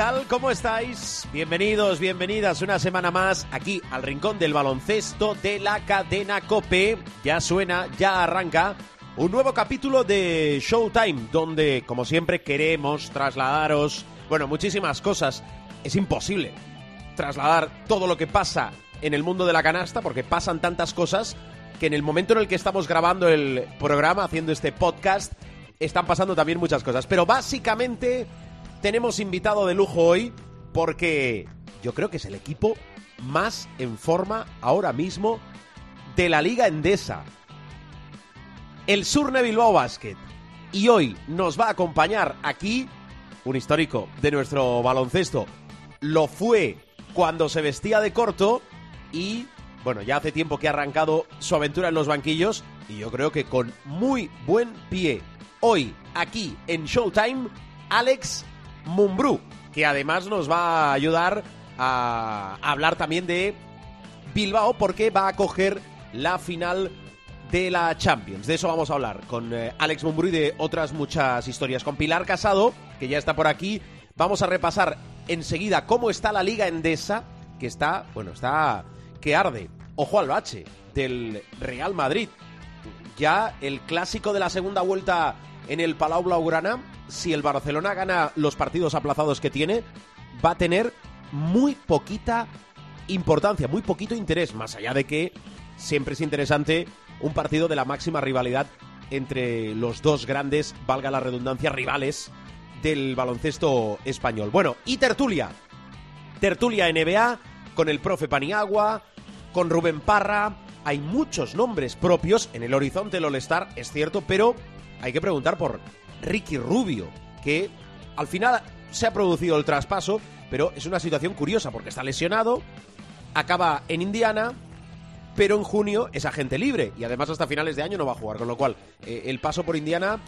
Tal? ¿Cómo estáis? Bienvenidos, bienvenidas una semana más aquí al Rincón del Baloncesto de la cadena Cope. Ya suena, ya arranca un nuevo capítulo de Showtime, donde, como siempre, queremos trasladaros, bueno, muchísimas cosas. Es imposible trasladar todo lo que pasa en el mundo de la canasta, porque pasan tantas cosas que en el momento en el que estamos grabando el programa, haciendo este podcast, están pasando también muchas cosas. Pero básicamente tenemos invitado de lujo hoy porque yo creo que es el equipo más en forma ahora mismo de la Liga Endesa. El Surne Bilbao Basket. Y hoy nos va a acompañar aquí un histórico de nuestro baloncesto. Lo fue cuando se vestía de corto y, bueno, ya hace tiempo que ha arrancado su aventura en los banquillos y yo creo que con muy buen pie. Hoy, aquí en Showtime, Alex Mumbrú, que además nos va a ayudar a hablar también de Bilbao porque va a coger la final de la Champions. De eso vamos a hablar con eh, Alex Mumbrú y de otras muchas historias. Con Pilar Casado, que ya está por aquí, vamos a repasar enseguida cómo está la Liga Endesa, que está, bueno, está que arde. Ojo al bache del Real Madrid. Ya el clásico de la segunda vuelta en el Palau Blaugrana, si el Barcelona gana los partidos aplazados que tiene, va a tener muy poquita importancia, muy poquito interés, más allá de que siempre es interesante un partido de la máxima rivalidad entre los dos grandes, valga la redundancia, rivales del baloncesto español. Bueno, y tertulia. Tertulia NBA con el profe Paniagua, con Rubén Parra. Hay muchos nombres propios en el horizonte del All-Star, es cierto, pero hay que preguntar por Ricky Rubio, que al final se ha producido el traspaso, pero es una situación curiosa porque está lesionado, acaba en Indiana, pero en junio es agente libre y además hasta finales de año no va a jugar, con lo cual eh, el paso por Indiana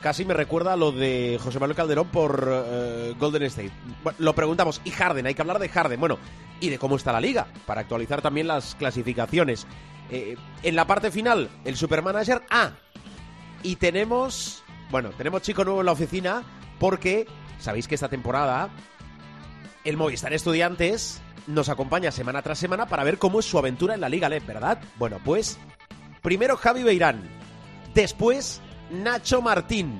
casi me recuerda a lo de José Manuel Calderón por eh, Golden State. Bueno, lo preguntamos, y Harden, hay que hablar de Harden, bueno, y de cómo está la liga, para actualizar también las clasificaciones. Eh, en la parte final, el Supermanager A. Y tenemos, bueno, tenemos chico nuevo en la oficina porque sabéis que esta temporada el Movistar Estudiantes nos acompaña semana tras semana para ver cómo es su aventura en la Liga LEP, ¿verdad? Bueno, pues primero Javi Beirán, después Nacho Martín.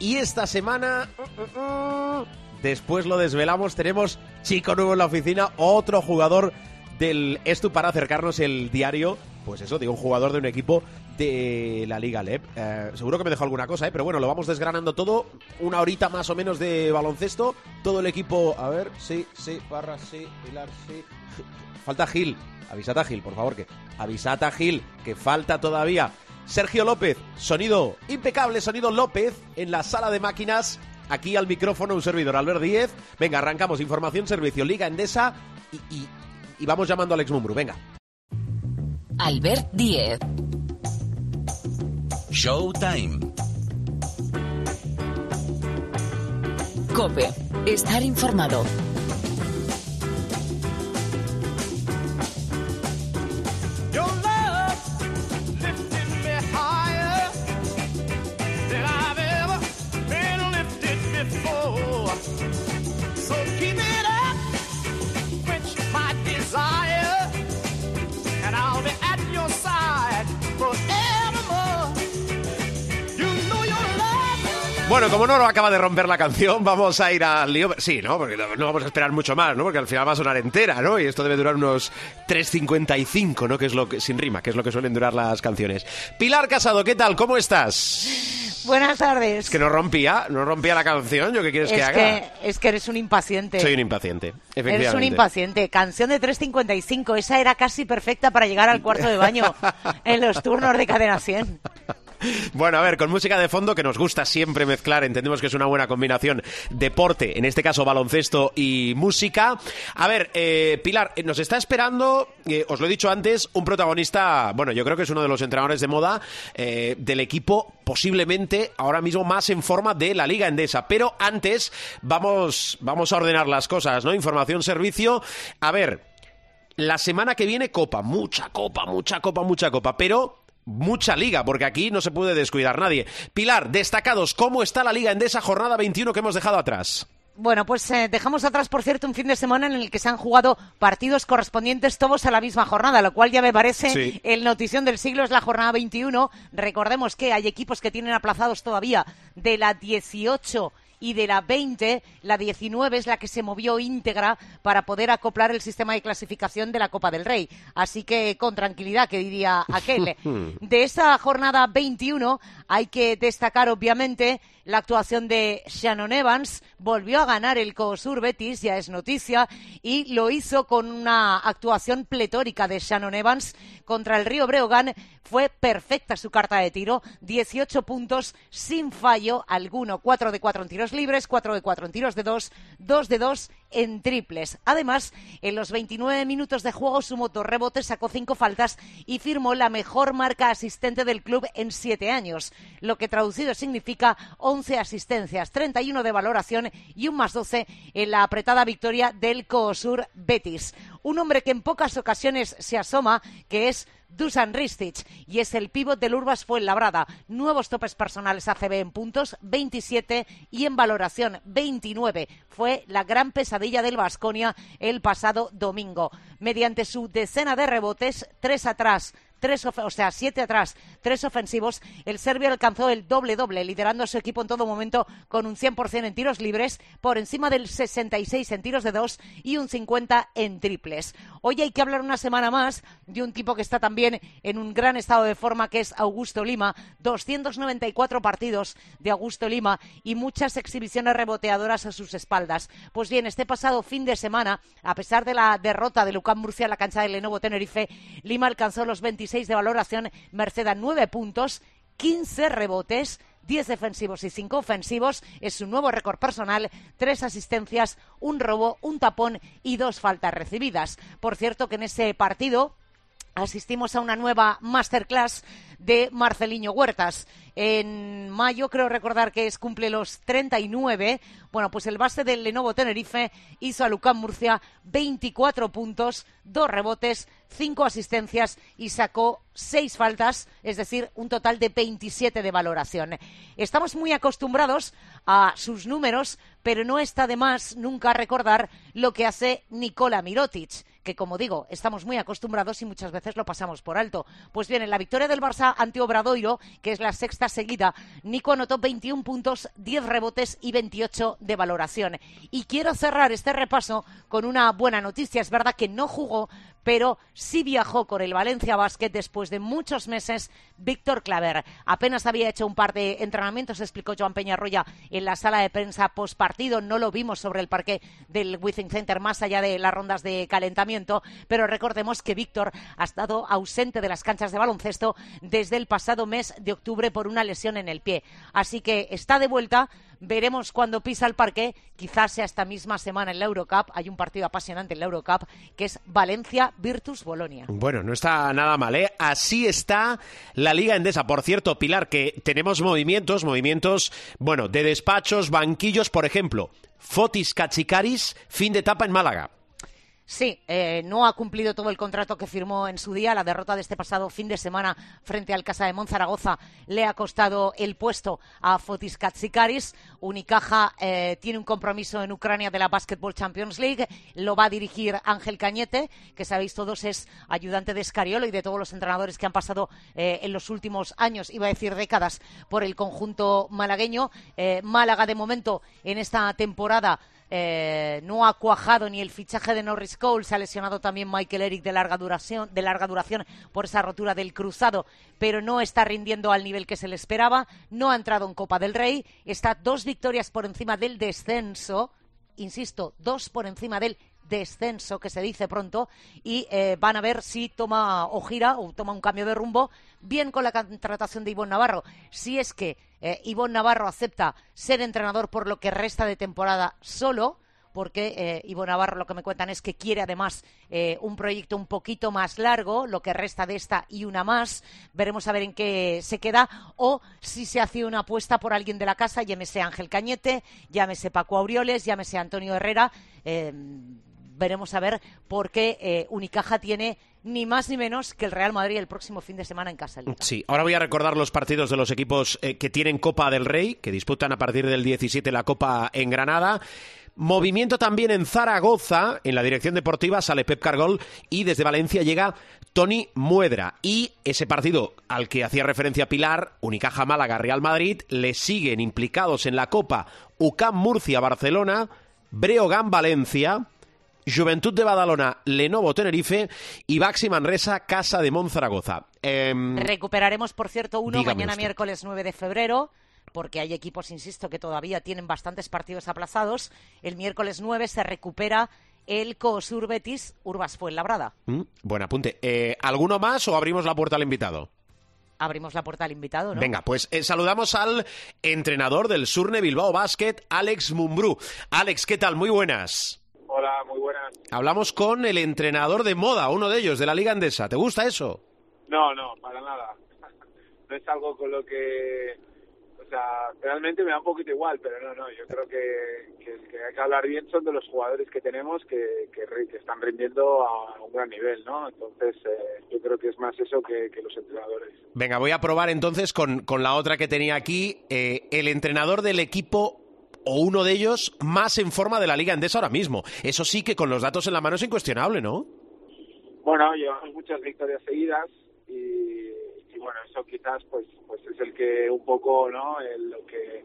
Y esta semana, después lo desvelamos, tenemos chico nuevo en la oficina, otro jugador del Estu para acercarnos el diario, pues eso, de un jugador de un equipo de la Liga LEP. Eh, seguro que me dejo alguna cosa, ¿eh? pero bueno, lo vamos desgranando todo. Una horita más o menos de baloncesto. Todo el equipo, a ver, sí, sí, Parra, sí, Pilar, sí. Falta Gil. Avisata Gil, por favor, que avisata Gil, que falta todavía. Sergio López, sonido impecable, sonido López en la sala de máquinas. Aquí al micrófono un servidor, Albert Díez. Venga, arrancamos. Información, servicio, Liga Endesa y, y, y vamos llamando a Alex Mumbru. Venga. Albert Díez. Showtime. Cope. Estar informado. Bueno, como no lo acaba de romper la canción, vamos a ir al lío. Sí, ¿no? Porque no vamos a esperar mucho más, ¿no? Porque al final va a sonar entera, ¿no? Y esto debe durar unos 3.55, ¿no? Que es lo que, sin rima, que es lo que suelen durar las canciones. Pilar Casado, ¿qué tal? ¿Cómo estás? Buenas tardes. Es que no rompía, no rompía la canción. ¿Yo qué quieres que es haga? que, es que eres un impaciente. Soy un impaciente, efectivamente. Eres un impaciente. Canción de 3.55. Esa era casi perfecta para llegar al cuarto de baño en los turnos de cadena 100. Bueno, a ver, con música de fondo que nos gusta siempre mezclar, entendemos que es una buena combinación deporte, en este caso baloncesto y música. A ver, eh, Pilar, eh, nos está esperando, eh, os lo he dicho antes, un protagonista, bueno, yo creo que es uno de los entrenadores de moda del equipo posiblemente ahora mismo más en forma de la Liga Endesa. Pero antes vamos, vamos a ordenar las cosas, ¿no? Información, servicio. A ver, la semana que viene copa, mucha copa, mucha copa, mucha copa, pero mucha liga, porque aquí no se puede descuidar nadie. Pilar, destacados, ¿cómo está la liga Endesa jornada 21 que hemos dejado atrás? Bueno, pues eh, dejamos atrás, por cierto, un fin de semana en el que se han jugado partidos correspondientes todos a la misma jornada, lo cual ya me parece Sí. el notición del siglo, es la jornada 21. Recordemos que hay equipos que tienen aplazados todavía de la 18 y de la 20, la 19 es la que se movió íntegra para poder acoplar el sistema de clasificación de la Copa del Rey. Así que con tranquilidad, que diría aquel. De esa jornada 21 hay que destacar, obviamente, la actuación de Shannon Evans. Volvió a ganar el COSUR Betis, ya es noticia, y lo hizo con una actuación pletórica de Shannon Evans contra el Río Breogán. Fue perfecta su carta de tiro, 18 puntos sin fallo alguno, 4 de 4 en tiros libres, 4 de 4 en tiros de 2, 2 de 2 en triples. Además, en los 29 minutos de juego sumó dos rebotes, sacó cinco faltas y firmó la mejor marca asistente del club en siete años, lo que traducido significa 11 asistencias, 31 de valoración y un más 12 en la apretada victoria del Coosur Betis. Un hombre que en pocas ocasiones se asoma, que es Dusan Ristic y es el pívot del Urbas Fuenlabrada. Nuevos topes personales ACB en puntos, 27 y en valoración 29. Fue la gran pesadilla del Vasconia el pasado domingo. Mediante su decena de rebotes, tres atrás, tres o sea, siete atrás, tres ofensivos, el serbio alcanzó el doble-doble, liderando a su equipo en todo momento con un 100% en tiros libres, por encima del 66 en tiros de dos y un 50 en triples. Hoy hay que hablar una semana más de un tipo que está también en un gran estado de forma, que es Augusto Lima, 294 partidos de Augusto Lima y muchas exhibiciones reboteadoras a sus espaldas. Pues bien, este pasado fin de semana, a pesar de la derrota de Lucán Murcia en la cancha del Lenovo Tenerife, Lima alcanzó los 26 de valoración, Merced a 9 puntos, 15 rebotes, 10 defensivos y 5 ofensivos. Es su nuevo récord personal, tres asistencias, un robo, un tapón y dos faltas recibidas. Por cierto que en ese partido asistimos a una nueva masterclass de Marceliño Huertas. En mayo, creo recordar que es cumple los 39. Bueno, pues el base del Lenovo Tenerife hizo a Lucán Murcia 24 puntos, dos rebotes, cinco asistencias y sacó seis faltas, es decir, un total de 27 de valoración. Estamos muy acostumbrados a sus números, pero no está de más nunca recordar lo que hace Nikola Mirotic como digo, estamos muy acostumbrados y muchas veces lo pasamos por alto. Pues bien, en la victoria del Barça ante Obradoiro, que es la sexta seguida, Nico anotó 21 puntos, 10 rebotes y 28 de valoración. Y quiero cerrar este repaso con una buena noticia. Es verdad que no jugó, pero sí viajó con el Valencia Basket después de muchos meses Víctor Claver. Apenas había hecho un par de entrenamientos, explicó Joan Peñarroya en la sala de prensa post partido. No lo vimos sobre el parque del Withing Center más allá de las rondas de calentamiento, pero recordemos que Víctor ha estado ausente de las canchas de baloncesto desde el pasado mes de octubre por una lesión en el pie. Así que está de vuelta. Veremos cuando pisa el parque, quizás sea esta misma semana en la Eurocup. Hay un partido apasionante en la Eurocup que es Valencia Virtus Bolonia. Bueno, no está nada mal, ¿eh? Así está la Liga Endesa. Por cierto, Pilar, que tenemos movimientos, movimientos, bueno, de despachos, banquillos, por ejemplo. Fotis Cachicaris, fin de etapa en Málaga. Sí, eh, no ha cumplido todo el contrato que firmó en su día. La derrota de este pasado fin de semana frente al Casa de Monzaragoza le ha costado el puesto a Fotis Katsikaris. Unicaja eh, tiene un compromiso en Ucrania de la Basketball Champions League. Lo va a dirigir Ángel Cañete, que sabéis todos es ayudante de Escariolo y de todos los entrenadores que han pasado eh, en los últimos años, iba a decir décadas, por el conjunto malagueño. Eh, Málaga, de momento, en esta temporada eh, no ha cuajado ni el fichaje de Norris Cole, se ha lesionado también Michael Eric de larga duración, de larga duración por esa rotura del cruzado, pero no está rindiendo al nivel que se le esperaba, no ha entrado en Copa del Rey, está dos victorias por encima del descenso, insisto, dos por encima del descenso, que se dice pronto, y eh, van a ver si toma o gira o toma un cambio de rumbo, bien con la contratación de Ivonne Navarro. Si es que eh, Ivonne Navarro acepta ser entrenador por lo que resta de temporada solo, porque eh, Navarro lo que me cuentan es que quiere además eh, un proyecto un poquito más largo, lo que resta de esta y una más. Veremos a ver en qué se queda o si se hace una apuesta por alguien de la casa, llámese Ángel Cañete, llámese Paco Aureoles, llámese Antonio Herrera. Eh, veremos a ver por qué eh, Unicaja tiene ni más ni menos que el Real Madrid el próximo fin de semana en casa. Liga. Sí, ahora voy a recordar los partidos de los equipos eh, que tienen Copa del Rey, que disputan a partir del 17 la Copa en Granada. Movimiento también en Zaragoza, en la dirección deportiva sale Pep Cargol y desde Valencia llega Tony Muedra. Y ese partido al que hacía referencia Pilar, Unicaja Málaga, Real Madrid, le siguen implicados en la Copa UCAM Murcia, Barcelona, Breogán Valencia, Juventud de Badalona, Lenovo Tenerife y Baxi Manresa, Casa de Monzaragoza. Eh, Recuperaremos, por cierto, uno mañana usted. miércoles 9 de febrero, porque hay equipos, insisto, que todavía tienen bastantes partidos aplazados. El miércoles 9 se recupera el COSUR Betis Urbas Fuenlabrada. mm, buen apunte. Eh, ¿Alguno más o abrimos la puerta al invitado? Abrimos la puerta al invitado, ¿no? Venga, pues eh, saludamos al entrenador del Surne Bilbao Basket, Alex Mumbrú. Alex, ¿qué tal? Muy buenas. Hola, muy buenas. Hablamos con el entrenador de moda, uno de ellos, de la Liga Andesa. ¿Te gusta eso? No, no, para nada. No es algo con lo que... O sea, realmente me da un poquito igual, pero no, no, yo creo que, que, que hay que hablar bien son de los jugadores que tenemos que, que, están rindiendo a un gran nivel, ¿no? Entonces, eh, yo creo que es más eso que, que los entrenadores. Venga, voy a probar entonces con, con la otra que tenía aquí. eh, el entrenador del equipo o uno de ellos más en forma de la Liga Andesa ahora mismo. Eso sí que con los datos en la mano es incuestionable, ¿no? Bueno, llevamos muchas victorias seguidas y, y bueno, eso quizás pues pues es el que un poco, ¿no? Lo que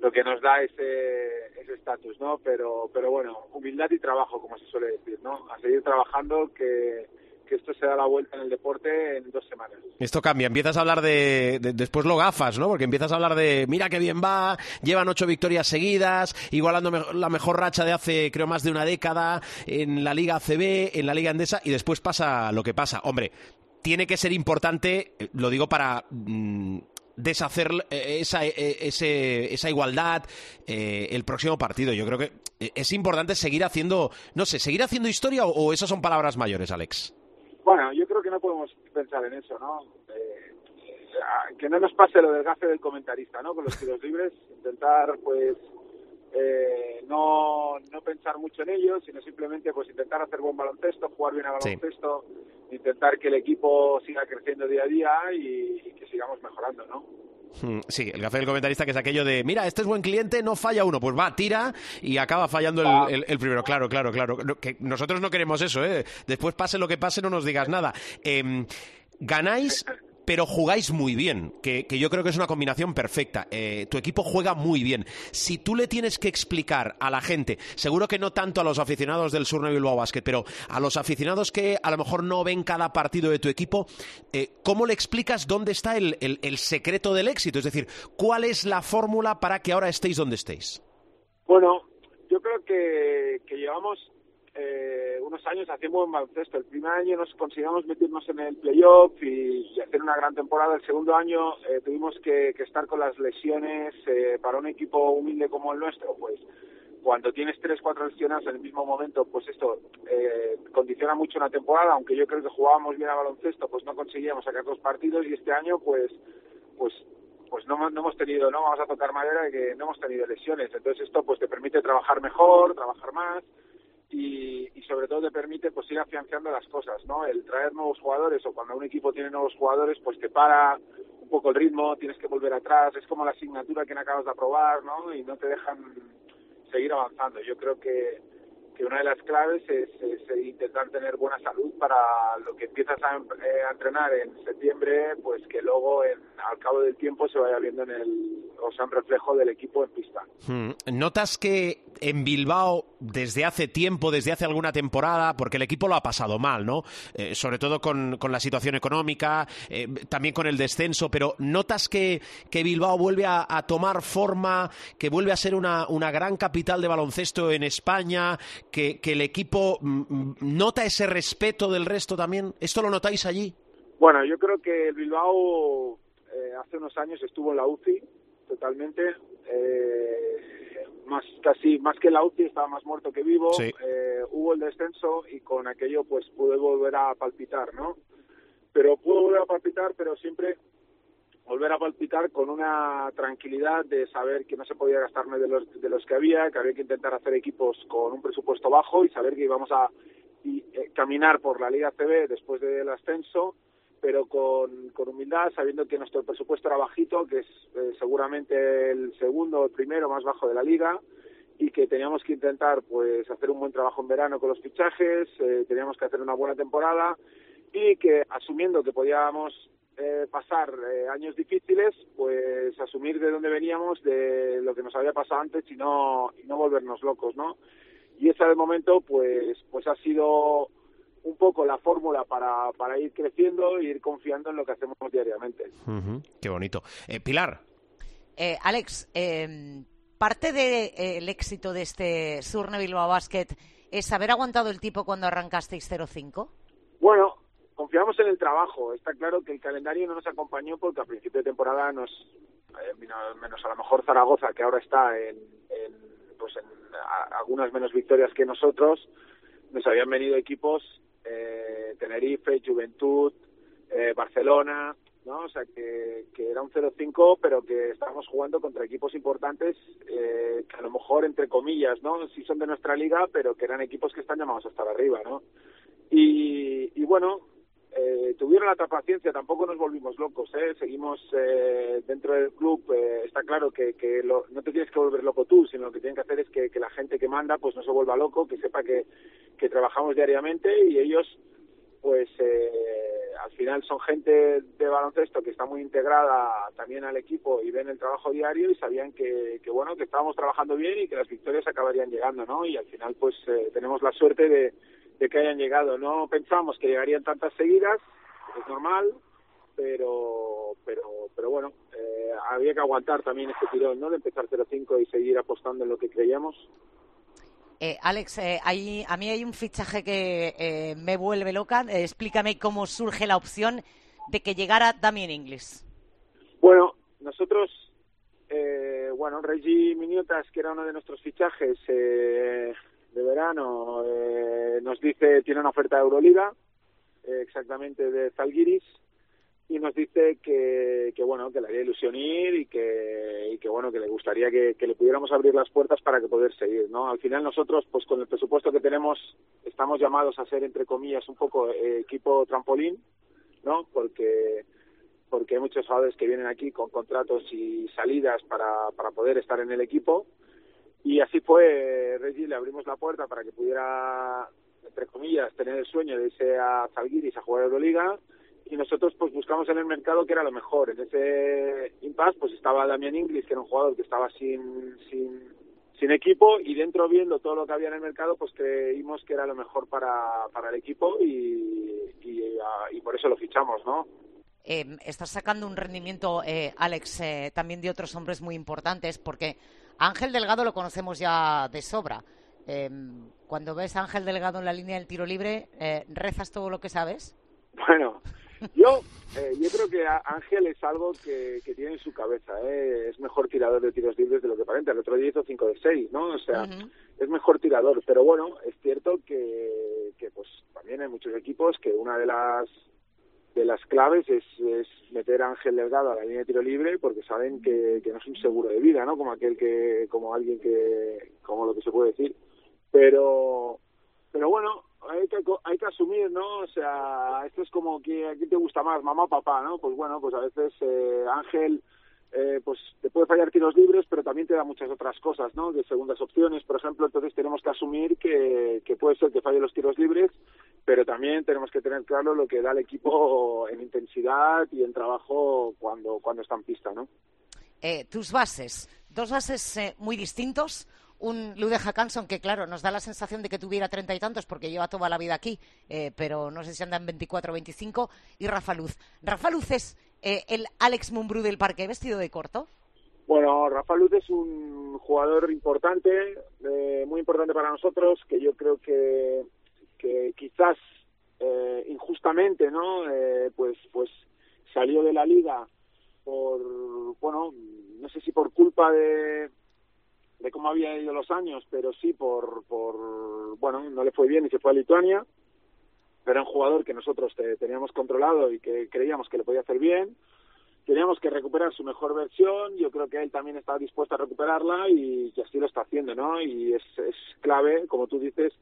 lo que nos da ese ese estatus, ¿no? Pero pero bueno, humildad y trabajo, como se suele decir, ¿no? A seguir trabajando que que esto se da la vuelta en el deporte en dos semanas. Esto cambia, empiezas a hablar de, de- después lo gafas, ¿no? Porque empiezas a hablar de mira qué bien va, llevan ocho victorias seguidas, igualando me- la mejor racha de hace creo más de una década en la Liga ACB, en la Liga Andesa y después pasa lo que pasa. Hombre, tiene que ser importante, eh, lo digo para mm, deshacer eh, esa, eh, ese- esa igualdad eh, el próximo partido. Yo creo que es importante seguir haciendo, no sé, seguir haciendo historia o esas son palabras mayores, Alex. Bueno, yo creo que no podemos pensar en eso, ¿no? Eh, que no nos pase lo del gafe del comentarista, ¿no? Con los tiros libres, intentar, pues, eh, no, no pensar mucho en ellos, sino simplemente, pues, intentar hacer buen baloncesto, jugar bien a Sí. baloncesto, intentar que el equipo siga creciendo día a día y, y que sigamos mejorando, ¿no? Mm, Sí, el café del comentarista que es aquello de, mira, este es buen cliente, no falla uno, pues va, tira y acaba fallando el, el- el primero. Claro, claro, claro. Que nosotros no queremos eso, ¿eh? Después pase lo que pase, no nos digas nada. Em, ganáis, pero jugáis muy bien, que, que yo creo que es una combinación perfecta. Eh, tu equipo juega muy bien. Si tú le tienes que explicar a la gente, seguro que no tanto a los aficionados del Bilbao Basket, pero a los aficionados que a lo mejor no ven cada partido de tu equipo, eh, ¿cómo le explicas dónde está el, el- el secreto del éxito? Es decir, ¿cuál es la fórmula para que ahora estéis donde estéis? Bueno, yo creo que, que llevamos eh, unos años buen baloncesto. El primer año nos conseguimos meternos en el playoff y, y hacer una gran temporada. El segundo año eh, tuvimos que, que estar con las lesiones eh, para un equipo humilde como el nuestro, pues cuando tienes tres, cuatro lesionados en el mismo momento, pues esto eh, condiciona mucho una temporada, aunque yo creo que jugábamos bien a baloncesto, pues no conseguíamos sacar dos partidos y este año pues pues pues no, no hemos tenido, no vamos a tocar madera que no hemos tenido lesiones. Entonces esto pues te permite trabajar mejor, trabajar más y, y sobre todo te permite pues ir afianzando las cosas, ¿no? El traer nuevos jugadores o cuando un equipo tiene nuevos jugadores pues te para un poco el ritmo, tienes que volver atrás, es como la asignatura que no acabas de aprobar, ¿no? Y no te dejan seguir avanzando. Yo creo que, que una de las claves es, intentar tener buena salud para lo que empiezas a, em- eh, a entrenar en septiembre, pues que luego en, al cabo del tiempo se vaya viendo en el, o sea, un reflejo del equipo en pista. Hmm, ¿Notas que en Bilbao, desde hace tiempo, desde hace alguna temporada, porque el equipo lo ha pasado mal, ¿no? Eh, sobre todo con, con la situación económica, eh, también con el descenso, pero ¿notas que, que Bilbao vuelve a, a tomar forma, que vuelve a ser una, una gran capital de baloncesto en España, que, que el equipo mm, mm, nota ese respeto del resto también? ¿Esto lo notáis allí? Bueno, yo creo que el Bilbao eh, hace unos años estuvo en la UCI totalmente. Eh, más casi más que la UCI estaba más muerto que vivo. Sí. Eh, hubo el descenso y con aquello pues pude volver a palpitar, ¿no? Pero pude volver a palpitar, pero siempre volver a palpitar con una tranquilidad de saber que no se podía gastarme de los, de los que había, que había que intentar hacer equipos con un presupuesto bajo y saber que íbamos a y, eh, caminar por la Liga CB después del ascenso, pero con, con humildad, sabiendo que nuestro presupuesto era bajito, que es eh, seguramente el segundo o el primero más bajo de la liga, y que teníamos que intentar pues hacer un buen trabajo en verano con los fichajes, eh, teníamos que hacer una buena temporada y que asumiendo que podíamos eh, pasar eh, años difíciles, pues asumir de dónde veníamos, de lo que nos había pasado antes y no y no volvernos locos, ¿no? Y esa de momento, pues pues ha sido un poco la fórmula para, para ir creciendo e ir confiando en lo que hacemos diariamente. Ujú, Qué bonito. Eh, Pilar, Eh, Alex, eh, parte del éxito de este Surne Bilbao Basket es haber aguantado el tipo cuando arrancasteis 0-5. Bueno, confiamos en el trabajo. Está claro que el calendario no nos acompañó porque a principio de temporada nos, eh, menos, a lo mejor Zaragoza, que ahora está en, en, pues en algunas menos victorias que nosotros, nos habían venido equipos eh, Tenerife, Juventud, eh, Barcelona, ¿no? O sea, que, que era un 0-5, pero que estábamos jugando contra equipos importantes eh, que a lo mejor, entre comillas, ¿no? Sí son de nuestra liga, pero que eran equipos que están llamados a estar arriba, ¿no? Y bueno, eh, tuvieron la paciencia, tampoco nos volvimos locos, ¿eh? Seguimos eh, dentro del club, eh, está claro que, que lo- no te tienes que volver loco tú, sino lo que tienen que hacer es que, la gente que manda pues no se vuelva loco, que sepa que, que trabajamos diariamente y ellos pues eh, al final son gente de baloncesto que está muy integrada también al equipo y ven el trabajo diario y sabían que, que bueno que estábamos trabajando bien y que las victorias acabarían llegando no y al final pues eh, tenemos la suerte de, de que hayan llegado no pensamos que llegarían tantas seguidas es normal pero pero pero bueno eh, había que aguantar también este tirón no de empezar 0-5 y seguir apostando en lo que creíamos Eh, Alex, eh, hay- a mí hay un fichaje que eh, me vuelve loca. Eh, explícame cómo surge la opción de que llegara Damien Inglis. Bueno, nosotros, eh, bueno, Reggie Miniotas, que era uno de nuestros fichajes eh, de verano, eh, nos dice, tiene una oferta de Euroliga, eh, exactamente de Zalgiris, y nos dice que, que bueno, que le haría ilusión ir y que, y que bueno, que le gustaría que, que le pudiéramos abrir las puertas para que poder seguir, ¿no? Al final nosotros, pues con el presupuesto que tenemos, estamos llamados a ser, entre comillas, un poco eh, equipo trampolín, ¿no? Porque porque hay muchos jugadores que vienen aquí con contratos y salidas para, para poder estar en el equipo. Y así fue, Reggie, le abrimos la puerta para que pudiera, entre comillas, tener el sueño de irse a Zalgiris a jugar Euroliga. Y nosotros pues buscamos en el mercado que era lo mejor. En ese impasse pues estaba Damian Inglis, que era un jugador que estaba sin, sin, sin equipo y dentro viendo todo lo que había en el mercado pues creímos que era lo mejor para, para el equipo y, y, y por eso lo fichamos, ¿no? Eh, estás sacando un rendimiento, eh, Alex, eh, también de otros hombres muy importantes, porque a Ángel Delgado lo conocemos ya de sobra. Eh, cuando ves a Ángel Delgado en la línea del tiro libre, eh, ¿rezas todo lo que sabes? Bueno, yo eh, yo creo que Ángel es algo que, que tiene en su cabeza. ¿eh? Es mejor tirador de tiros libres de lo que aparenta. El otro día hizo 5 de 6, ¿no? O sea, es mejor tirador. Pero bueno, es cierto que, que pues también hay muchos equipos que una de las de las claves es, es meter a Ángel Delgado a la línea de tiro libre porque saben que, que no es un seguro de vida, ¿no? Como aquel que, como alguien que, como lo que se puede decir. Pero, pero bueno, hay que, hay que asumir, ¿no? O sea, esto es como que a quién te gusta más, mamá o papá, ¿no? Pues bueno, pues a veces eh, Ángel eh, pues te puede fallar tiros libres, pero también te da muchas otras cosas, ¿no? De segundas opciones, por ejemplo, entonces tenemos que asumir que, que puede ser que falle los tiros libres, pero también tenemos que tener claro lo que da el equipo en intensidad y en trabajo cuando, cuando está en pista, ¿no? Eh, tus bases, dos bases eh, muy distintos. Un Lude Hackanson que, claro, nos da la sensación de que tuviera treinta y tantos porque lleva toda la vida aquí, eh, pero no sé si anda en 24 o 25. Y Rafa Luz. Rafa Luz es eh, el Alex Mumbrú del parque vestido de corto. Bueno, Rafa Luz es un jugador importante, eh, muy importante para nosotros, que yo creo que, que quizás eh, injustamente, ¿no? Eh, pues, pues salió de la liga por, bueno, no sé si por culpa de, de cómo había ido los años, pero sí por, por, bueno, no le fue bien y se fue a Lituania. Era un jugador que nosotros te- teníamos controlado y que creíamos que le podía hacer bien. Teníamos que recuperar su mejor versión. Yo creo que él también está dispuesto a recuperarla y que así lo está haciendo, ¿no? Y es, es clave, como tú dices,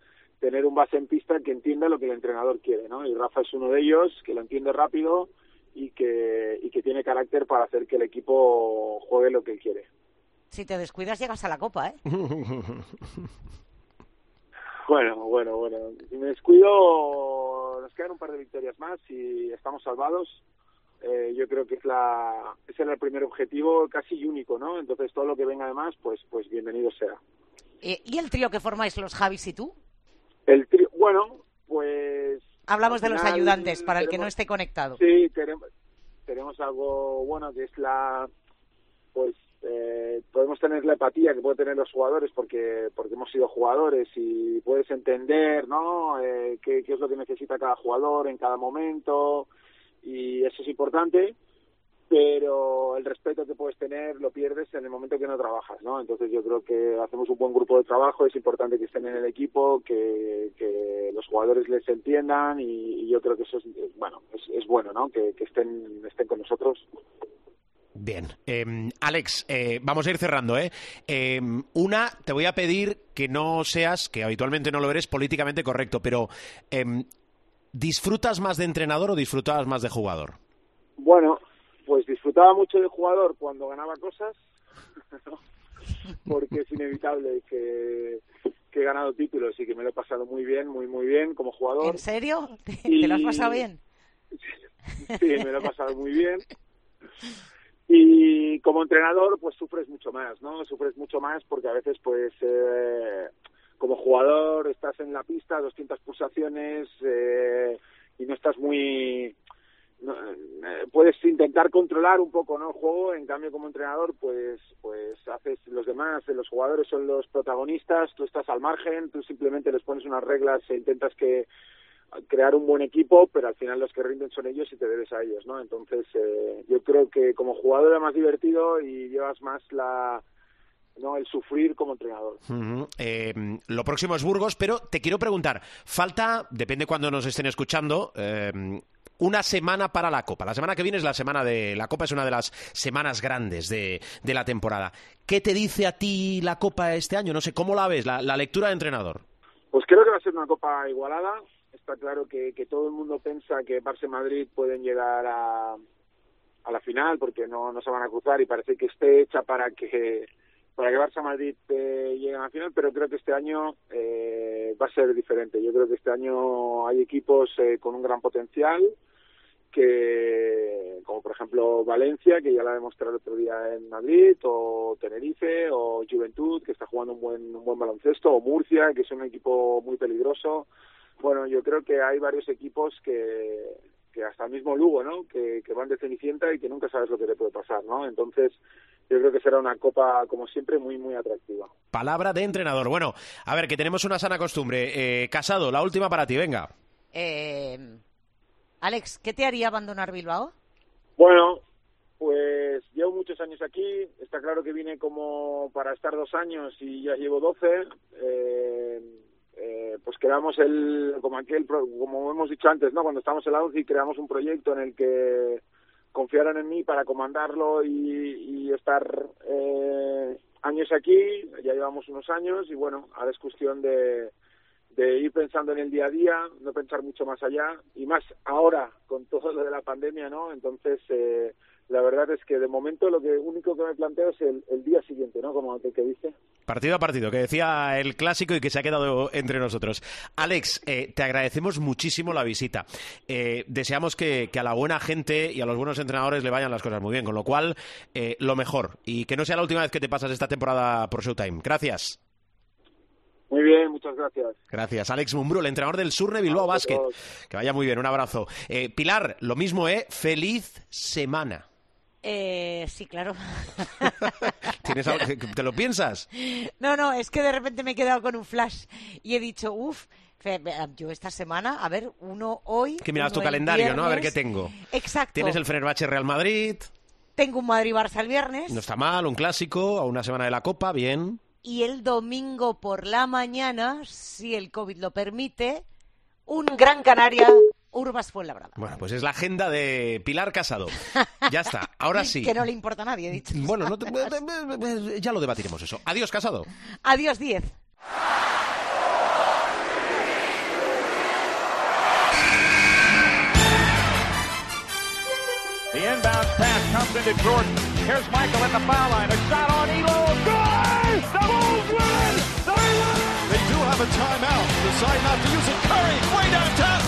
tener un base en pista que entienda lo que el entrenador quiere, ¿no? Y Rafa es uno de ellos, que lo entiende rápido y que, y que tiene carácter para hacer que el equipo juegue lo que él quiere. Si te descuidas, llegas a la copa, ¿eh? Bueno, bueno, bueno. Si me descuido, nos quedan un par de victorias más y estamos salvados. Eh, yo creo que es la, ese era el primer objetivo casi único, ¿no? Entonces todo lo que venga además, pues, pues bienvenido sea. Eh, ¿Y el trío que formáis los Javis y tú? El tri- bueno, pues Hablamos de los ayudantes, para el que no esté conectado. Sí, tenemos, tenemos algo bueno que es la, pues eh, podemos tener la empatía que pueden tener los jugadores porque porque hemos sido jugadores y puedes entender, ¿no? Eh, qué, es lo que necesita cada jugador en cada momento y eso es importante. Pero el respeto que puedes tener lo pierdes en el momento que no trabajas, ¿no? Entonces yo creo que hacemos un buen grupo de trabajo, es importante que estén en el equipo, que, que los jugadores les entiendan y, yo creo que eso es, es- bueno, es, es bueno, ¿no? Que, que estén, estén con nosotros. Bien. Eh, Alex, eh, vamos a ir cerrando, ¿eh? Eh, Una, te voy a pedir que no seas, que habitualmente no lo eres, políticamente correcto, pero em, ¿disfrutas más de entrenador o disfrutabas más de jugador? Bueno, pues disfrutaba mucho de jugador cuando ganaba cosas, porque es inevitable que, que he ganado títulos y que me lo he pasado muy bien, muy, muy bien como jugador. ¿En serio? ¿Te, Y- te lo has pasado bien? Sí, me lo he pasado muy bien. Y como entrenador, pues sufres mucho más, ¿no? Sufres mucho más porque a veces, pues, eh, como jugador estás en la pista, 200 pulsaciones eh, y no estás muy... no, eh, puedes intentar controlar un poco no el juego en cambio como entrenador pues pues haces los demás los jugadores son los protagonistas tú estás al margen tú simplemente les pones unas reglas e intentas que crear un buen equipo, pero al final los que rinden son ellos y te debes a ellos, ¿no? Entonces, eh, yo creo que como jugador es más divertido y llevas más la no el sufrir como entrenador. Eh, lo próximo es Burgos, pero te quiero preguntar, falta, depende cuando nos estén escuchando, eh, una semana para la Copa. La semana que viene es la semana de la Copa, es una de las semanas grandes de, de la temporada. ¿Qué te dice a ti la Copa este año? No sé, ¿cómo la ves, la, la lectura de entrenador? Pues creo que va a ser una copa igualada. Está claro que, que todo el mundo piensa que Barça y Madrid pueden llegar a, a la final porque no, no se van a cruzar y parece que esté hecha para que para que Barça Madrid eh, llegue a la final, pero creo que este año eh, va a ser diferente. Yo creo que este año hay equipos eh, con un gran potencial que como por ejemplo Valencia que ya la demostró el otro día en Madrid o Tenerife o Juventud que está jugando un buen un buen baloncesto o Murcia que es un equipo muy peligroso bueno yo creo que hay varios equipos que que hasta el mismo Lugo no que, que van de cenicienta y que nunca sabes lo que te puede pasar no entonces yo creo que será una copa como siempre muy muy atractiva Palabra de entrenador. Bueno, a ver, que tenemos una sana costumbre. Eh, Casado, la última para ti, venga. Eh, Alex, ¿qué te haría abandonar Bilbao? Bueno, pues llevo muchos años aquí. Está claro que vine como para estar dos años y ya llevo doce. Eh, eh, pues creamos el, como aquel, como hemos dicho antes, ¿no? Cuando estábamos en la UCI creamos un proyecto en el que confiaron en mí para comandarlo y, y estar eh, años aquí. Ya llevamos unos años y bueno, ahora es cuestión de de ir pensando en el día a día, no pensar mucho más allá y más ahora con todo lo de la pandemia, ¿no? Entonces, eh, la verdad es que de momento lo que único que me planteo es el, el día siguiente, ¿no? Como te que dice. Partido a partido, que decía el clásico y que se ha quedado entre nosotros. Alex, eh, te agradecemos muchísimo la visita. Eh, deseamos que, que a la buena gente y a los buenos entrenadores le vayan las cosas muy bien, con lo cual, eh, lo mejor. Y que no sea la última vez que te pasas esta temporada por Showtime. Gracias. Muy bien, muchas gracias. Gracias. Alex Mumbrú, el entrenador del Surne Bilbao Basket. Que vaya muy bien, un abrazo. Eh, Pilar, lo mismo, ¿eh? Feliz semana. Eh, sí, claro. ¿Tienes algo que- que ¿Te lo piensas? No, no, es que de repente me he quedado con un flash y he dicho, uff, yo esta semana, a ver, uno hoy. Que miras tu calendario, ¿no? A ver qué tengo. Exacto. Tienes el Fenerbahce Real Madrid, Tengo un Madrid-Barça el viernes. no está mal, un clásico, a una semana de la Copa, bien. Y el domingo por la mañana, si el COVID lo permite, un Gran Canaria, Urbas Fuenlabrada. Bueno, pues es la agenda de Pilar Casado. Ya está, ahora sí. Que no le importa a nadie, he dicho. Bueno, no te- ya lo debatiremos eso. Adiós, Casado. Adiós, 10. The inbound pass comes into Jordan. Here's Michael at the foul line. A shot on Elo. Good! The Bulls win! They win! They do have a timeout. Decide not to use it. Curry, way downtown.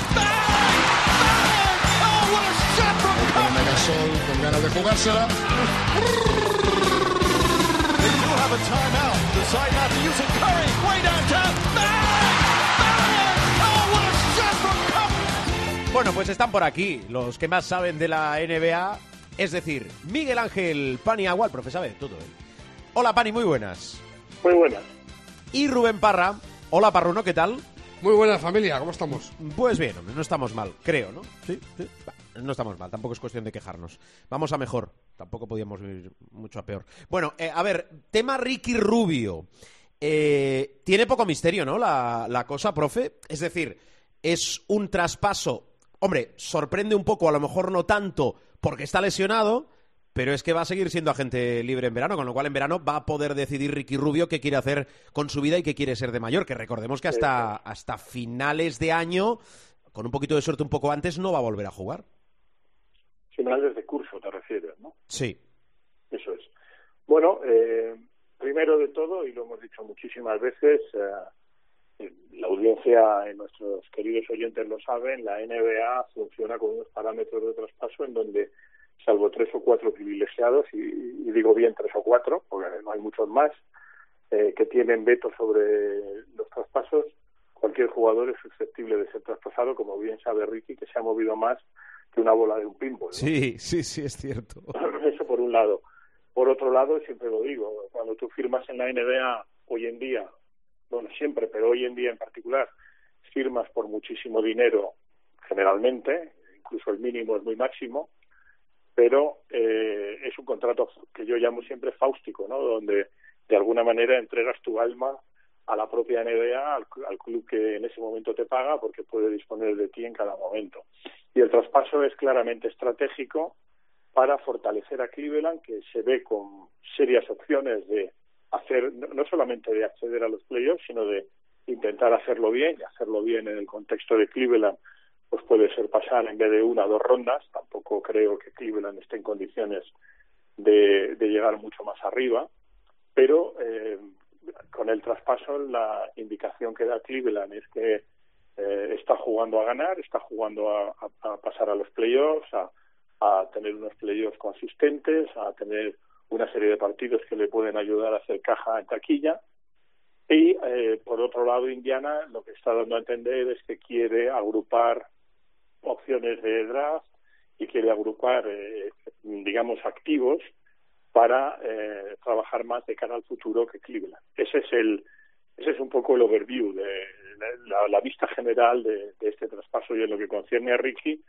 What a shot from Curry! Bueno, pues están por aquí los que más saben de la NBA. Es decir, Miguel Ángel Paniagua, el profe sabe de todo. ¿eh? Hola, Pani, muy buenas. Muy buenas. Y Rubén Parra. Hola, Parruno, ¿qué tal? Muy buena familia, ¿cómo estamos? Pues bien, hombre, no estamos mal, creo, ¿no? Sí, sí. Va, No estamos mal, tampoco es cuestión de quejarnos. Vamos a mejor, tampoco podíamos ir mucho a peor. Bueno, eh, a ver, tema Ricky Rubio. Eh, tiene poco misterio, ¿no? La, la cosa, profe. Es decir, es un traspaso. Hombre, sorprende un poco, a lo mejor no tanto, porque está lesionado, pero es que va a seguir siendo agente libre en verano, con lo cual en verano va a poder decidir Ricky Rubio qué quiere hacer con su vida y qué quiere ser de mayor. Que recordemos que hasta, hasta finales de año, con un poquito de suerte un poco antes, no va a volver a jugar. Finales de curso te refieres, ¿no? Sí. Eso es. Bueno, eh, primero de todo, y lo hemos dicho muchísimas veces, eh, la audiencia y nuestros queridos oyentes lo saben, la NBA funciona con unos parámetros de traspaso en donde, salvo tres o cuatro privilegiados, y, y digo bien tres o cuatro, porque no hay muchos más, eh, que tienen veto sobre los traspasos, cualquier jugador es susceptible de ser traspasado, como bien sabe Ricky, que se ha movido más que una bola de un pinball. ¿no? Sí, sí, sí, es cierto. Eso por un lado. Por otro lado, siempre lo digo, cuando tú firmas en la NBA hoy en día, bueno, siempre, pero hoy en día en particular, firmas por muchísimo dinero, generalmente, incluso el mínimo es muy máximo, pero eh, es un contrato que yo llamo siempre fáustico, ¿no? Donde de alguna manera entregas tu alma a la propia NBA, al, al club que en ese momento te paga, porque puede disponer de ti en cada momento. Y el traspaso es claramente estratégico para fortalecer a Cleveland, que se ve con serias opciones de hacer, no solamente de acceder a los playoffs, sino de intentar hacerlo bien, y hacerlo bien en el contexto de Cleveland, pues puede ser pasar en vez de una o dos rondas. Tampoco creo que Cleveland esté en condiciones de, de llegar mucho más arriba, pero eh, con el traspaso la indicación que da Cleveland es que eh, está jugando a ganar, está jugando a, pasar a los playoffs, a, a tener unos playoffs consistentes, a tener una serie de partidos que le pueden ayudar a hacer caja en taquilla. Y eh, por otro lado, Indiana lo que está dando a entender es que quiere agrupar opciones de draft y quiere agrupar, eh, digamos, activos para eh, trabajar más de cara al futuro que Cleveland. Ese es el ese es un poco el overview de la, vista general de, este traspaso y en lo que concierne a Ricky,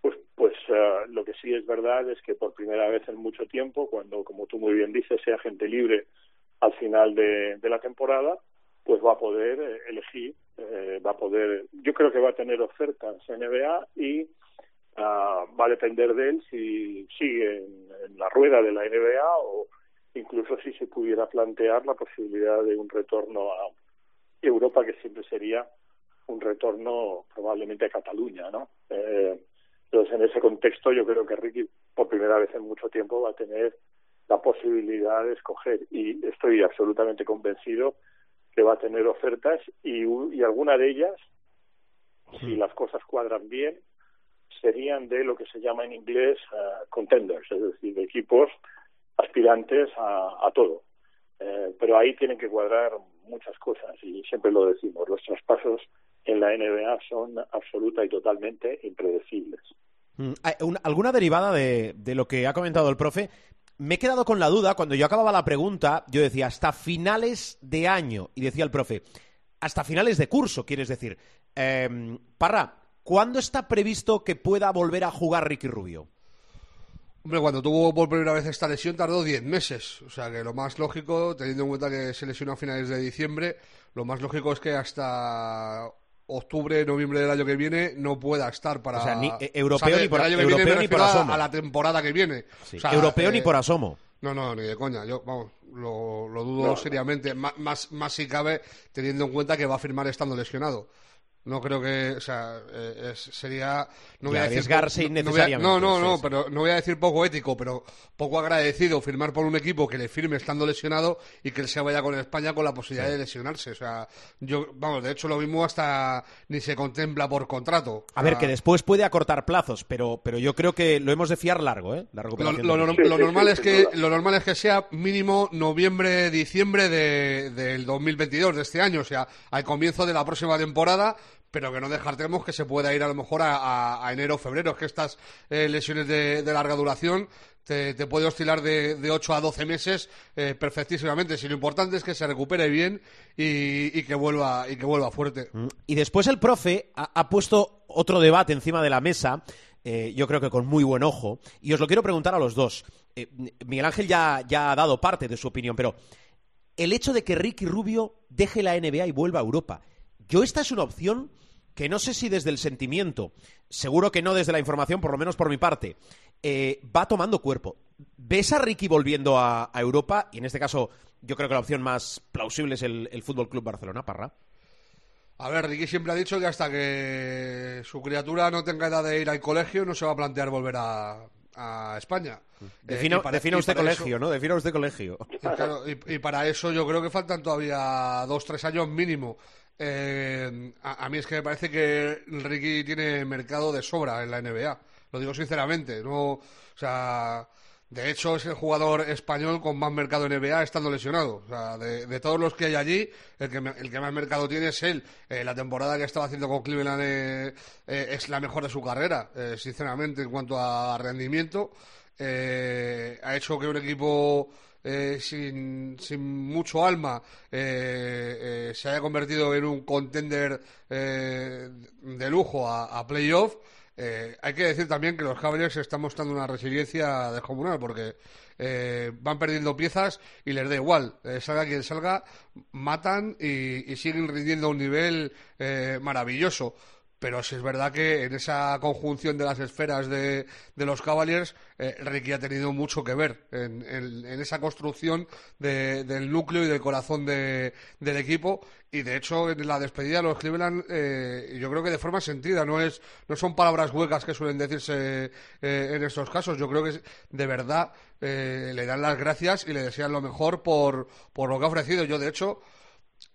pues pues eh, lo que sí es verdad es que por primera vez en mucho tiempo, cuando como tú muy bien dices sea gente libre al final de, la temporada, pues va a poder eh, elegir, eh, va a poder, yo creo que va a tener ofertas NBA y ah, va a depender de él si sigue en, en la rueda de la NBA o incluso si se pudiera plantear la posibilidad de un retorno a Europa que siempre sería un retorno probablemente a Cataluña, ¿no? Eh, entonces en ese contexto yo creo que Ricky por primera vez en mucho tiempo va a tener la posibilidad de escoger y estoy absolutamente convencido que va a tener ofertas y, y alguna de ellas, si las cosas cuadran bien, serían de lo que se llama en inglés eh, contenders, es decir, de equipos aspirantes a, todo. Eh, pero ahí tienen que cuadrar muchas cosas y siempre lo decimos, los traspasos en la NBA son absoluta y totalmente impredecibles. Mm, ¿Alguna derivada de, de lo que ha comentado el profe? me he quedado con la duda, cuando yo acababa la pregunta, yo decía hasta finales de año, y decía el profe, hasta finales de curso, quieres decir. Eh, Parra, ¿cuándo está previsto que pueda volver a jugar Ricky Rubio? Hombre, cuando tuvo por primera vez esta lesión tardó 10 meses. O sea que lo más lógico, teniendo en cuenta que se lesionó a finales de diciembre, lo más lógico es que hasta octubre, noviembre del año que viene no pueda estar para. O sea, ni, eh, europeo o sea, ni por- año que europeo viene ni por a- asomo. A la temporada que viene. Sí. O sea, Europeo eh, ni por asomo. No, no, ni de coña. Yo, vamos, lo, lo dudo No. seriamente. Má- Más, más, si cabe, teniendo en cuenta que va a firmar estando lesionado. No creo que, o sea, eh, es- sería... No voy a decir arriesgarse no- no voy a- innecesariamente, No, no, sí, no, sí. pero no voy a decir poco ético, pero poco agradecido firmar por un equipo que le firme estando lesionado y que él se vaya con España con la posibilidad de lesionarse. O sea, yo, vamos, de hecho lo mismo hasta ni se contempla por contrato. A ver, O sea, que después puede acortar plazos, pero, pero yo creo que lo hemos de fiar largo, ¿eh? La Lo, recuperación. lo norm- normal es que lo normal es que sea mínimo noviembre diciembre de, del 2022 de este año o sea al comienzo de la próxima temporada pero que no descartemos que se pueda ir a lo mejor a, enero o febrero es que estas eh, lesiones de, larga duración te, puede oscilar de, de 8 a 12 meses eh, perfectísimamente si lo importante es que se recupere bien y, que vuelva y que vuelva fuerte Mm. Y después el profe ha, puesto otro debate encima de la mesa, eh, yo creo que con muy buen ojo, y os lo quiero preguntar a los dos. Miguel Ángel ya, ya ha dado parte de su opinión, pero el hecho de que Ricky Rubio deje la NBA y vuelva a Europa, yo esta es una opción que no sé si desde el sentimiento, seguro que no desde la información, por lo menos por mi parte, eh, va tomando cuerpo. ¿Ves a Ricky volviendo a, a Europa? Y en este caso, yo creo que la opción más plausible es el, el Fútbol Club Barcelona, Parra. A ver, Ricky siempre ha dicho que hasta que su criatura no tenga edad de ir al colegio no se va a plantear volver a, a España. Eh, Defina, y para- defina usted colegio, eso- ¿no? Defina usted colegio. y, claro, y- y para eso yo creo que faltan todavía dos, tres años mínimo. Eh, a, a mí es que me parece que Ricky tiene mercado de sobra en la NBA. Lo digo sinceramente. No, o sea, de hecho es el jugador español con más mercado en NBA estando lesionado. O sea, de, de todos los que hay allí, el que, el que más mercado tiene es él. Eh, la temporada que estaba haciendo con Cleveland eh, eh, es la mejor de su carrera, eh, sinceramente, en cuanto a rendimiento. Ha hecho que un equipo eh, sin, sin mucho alma eh, eh, se haya convertido en un contender eh, de lujo a, a playoff. Eh, hay que decir también que los Cavaliers están mostrando una resiliencia descomunal porque van perdiendo piezas y les da igual. Salga quien salga, matan y, y siguen rindiendo a un nivel maravilloso. Pero sí es verdad que en esa conjunción de las esferas de, de los Cavaliers, eh, Ricky ha tenido mucho que ver en, en- esa construcción de- del núcleo y del corazón de- del equipo. Y de hecho, en la despedida de los Cleveland, eh, yo creo que de forma sentida, no, es, no son palabras huecas que suelen decirse eh, en estos casos. Yo creo que de verdad eh, le dan las gracias y le desean lo mejor por, por lo que ha ofrecido. Yo, de hecho,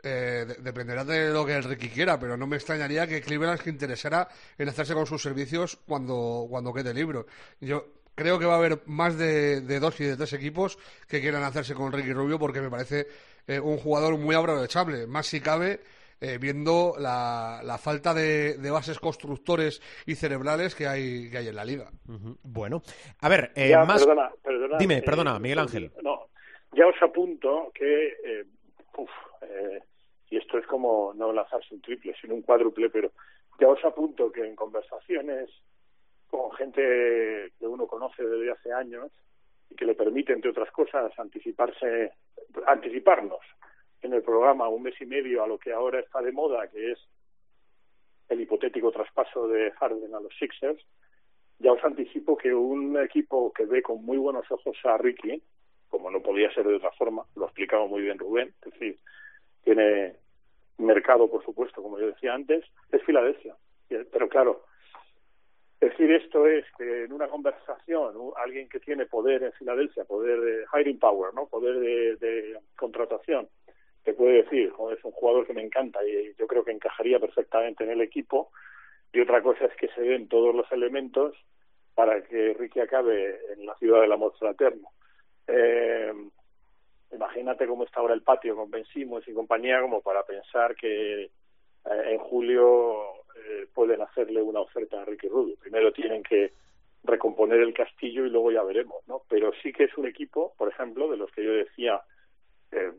eh, de- dependerá de lo que el Ricky quiera, pero no me extrañaría que Cleveland se interesara en hacerse con sus servicios cuando, cuando quede libre. Yo creo que va a haber más de, de dos y de tres equipos que quieran hacerse con Ricky Rubio porque me parece eh, un jugador muy aprovechable, más si cabe. eh, viendo la, la falta de, de bases constructores y cerebrales que hay, que hay en la liga. Bueno, a ver, eh, Ya, más... perdona, perdona, Dime, eh, perdona, Miguel Ángel. No, ya os apunto que, eh, uf, eh, y esto es como no lanzarse un triple, sino un cuádruple, pero ya os apunto que en conversaciones con gente que uno conoce desde hace años y que le permite, entre otras cosas, anticiparse, anticiparnos en el programa un mes y medio a lo que ahora está de moda, que es el hipotético traspaso de Harden a los Sixers, ya os anticipo que un equipo que ve con muy buenos ojos a Ricky, como no podía ser de otra forma, lo ha explicado muy bien Rubén, es decir, tiene mercado, por supuesto, como yo decía antes, es Filadelfia. Pero claro, decir esto es que en una conversación alguien que tiene poder en Filadelfia, poder de hiring power, ¿no? Poder de, contratación, te puede decir, "Joder, es un jugador que me encanta y yo creo que encajaría perfectamente en el equipo. Y otra cosa es que se den todos los elementos para que Ricky acabe en la ciudad del amor fraterno. Eh, imagínate cómo está ahora el patio con Ben Simmons y compañía como para pensar que eh, en julio eh, pueden hacerle una oferta a Ricky Rubio. Primero tienen que recomponer el castillo y luego ya veremos, ¿no? Pero sí que es un equipo, por ejemplo, de los que yo decía, eh,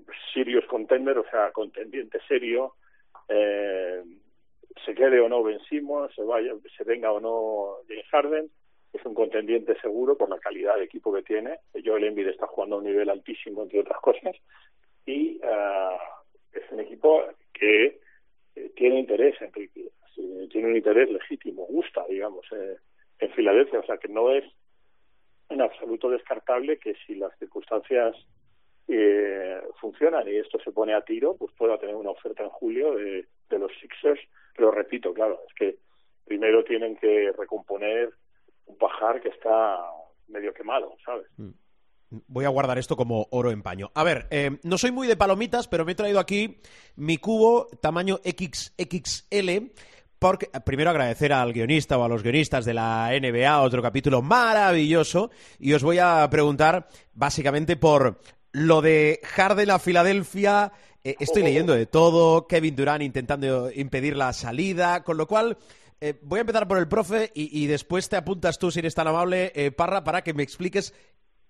contender, o sea, contendiente serio, eh, se quede o no Ben Simmons, se vaya, se venga o no James Harden, es un contendiente seguro por la calidad de equipo que tiene. Joel Embiid está jugando a un nivel altísimo, entre otras cosas, y eh, es un equipo que eh, tiene interés, Enrique, sí, tiene un interés legítimo, gusta, digamos, eh, en Filadelfia, o sea que no es en absoluto descartable que si las circunstancias eh, funcionan y esto se pone a tiro, pues pueda tener una oferta en julio de, de los Sixers. Lo repito, claro, es que primero tienen que recomponer un pajar que está medio quemado, ¿sabes? Voy a guardar esto como oro en paño. A ver, eh, no soy muy de palomitas, pero me he traído aquí mi cubo tamaño XXL. Porque, eh, primero agradecer al guionista o a los guionistas de la NBA, otro capítulo maravilloso, y os voy a preguntar básicamente por lo de Harden a Filadelfia, eh, estoy leyendo de todo, Kevin Durant intentando impedir la salida, con lo cual eh, voy a empezar por el profe y, después te apuntas tú, si eres tan amable, eh, Parra, para que me expliques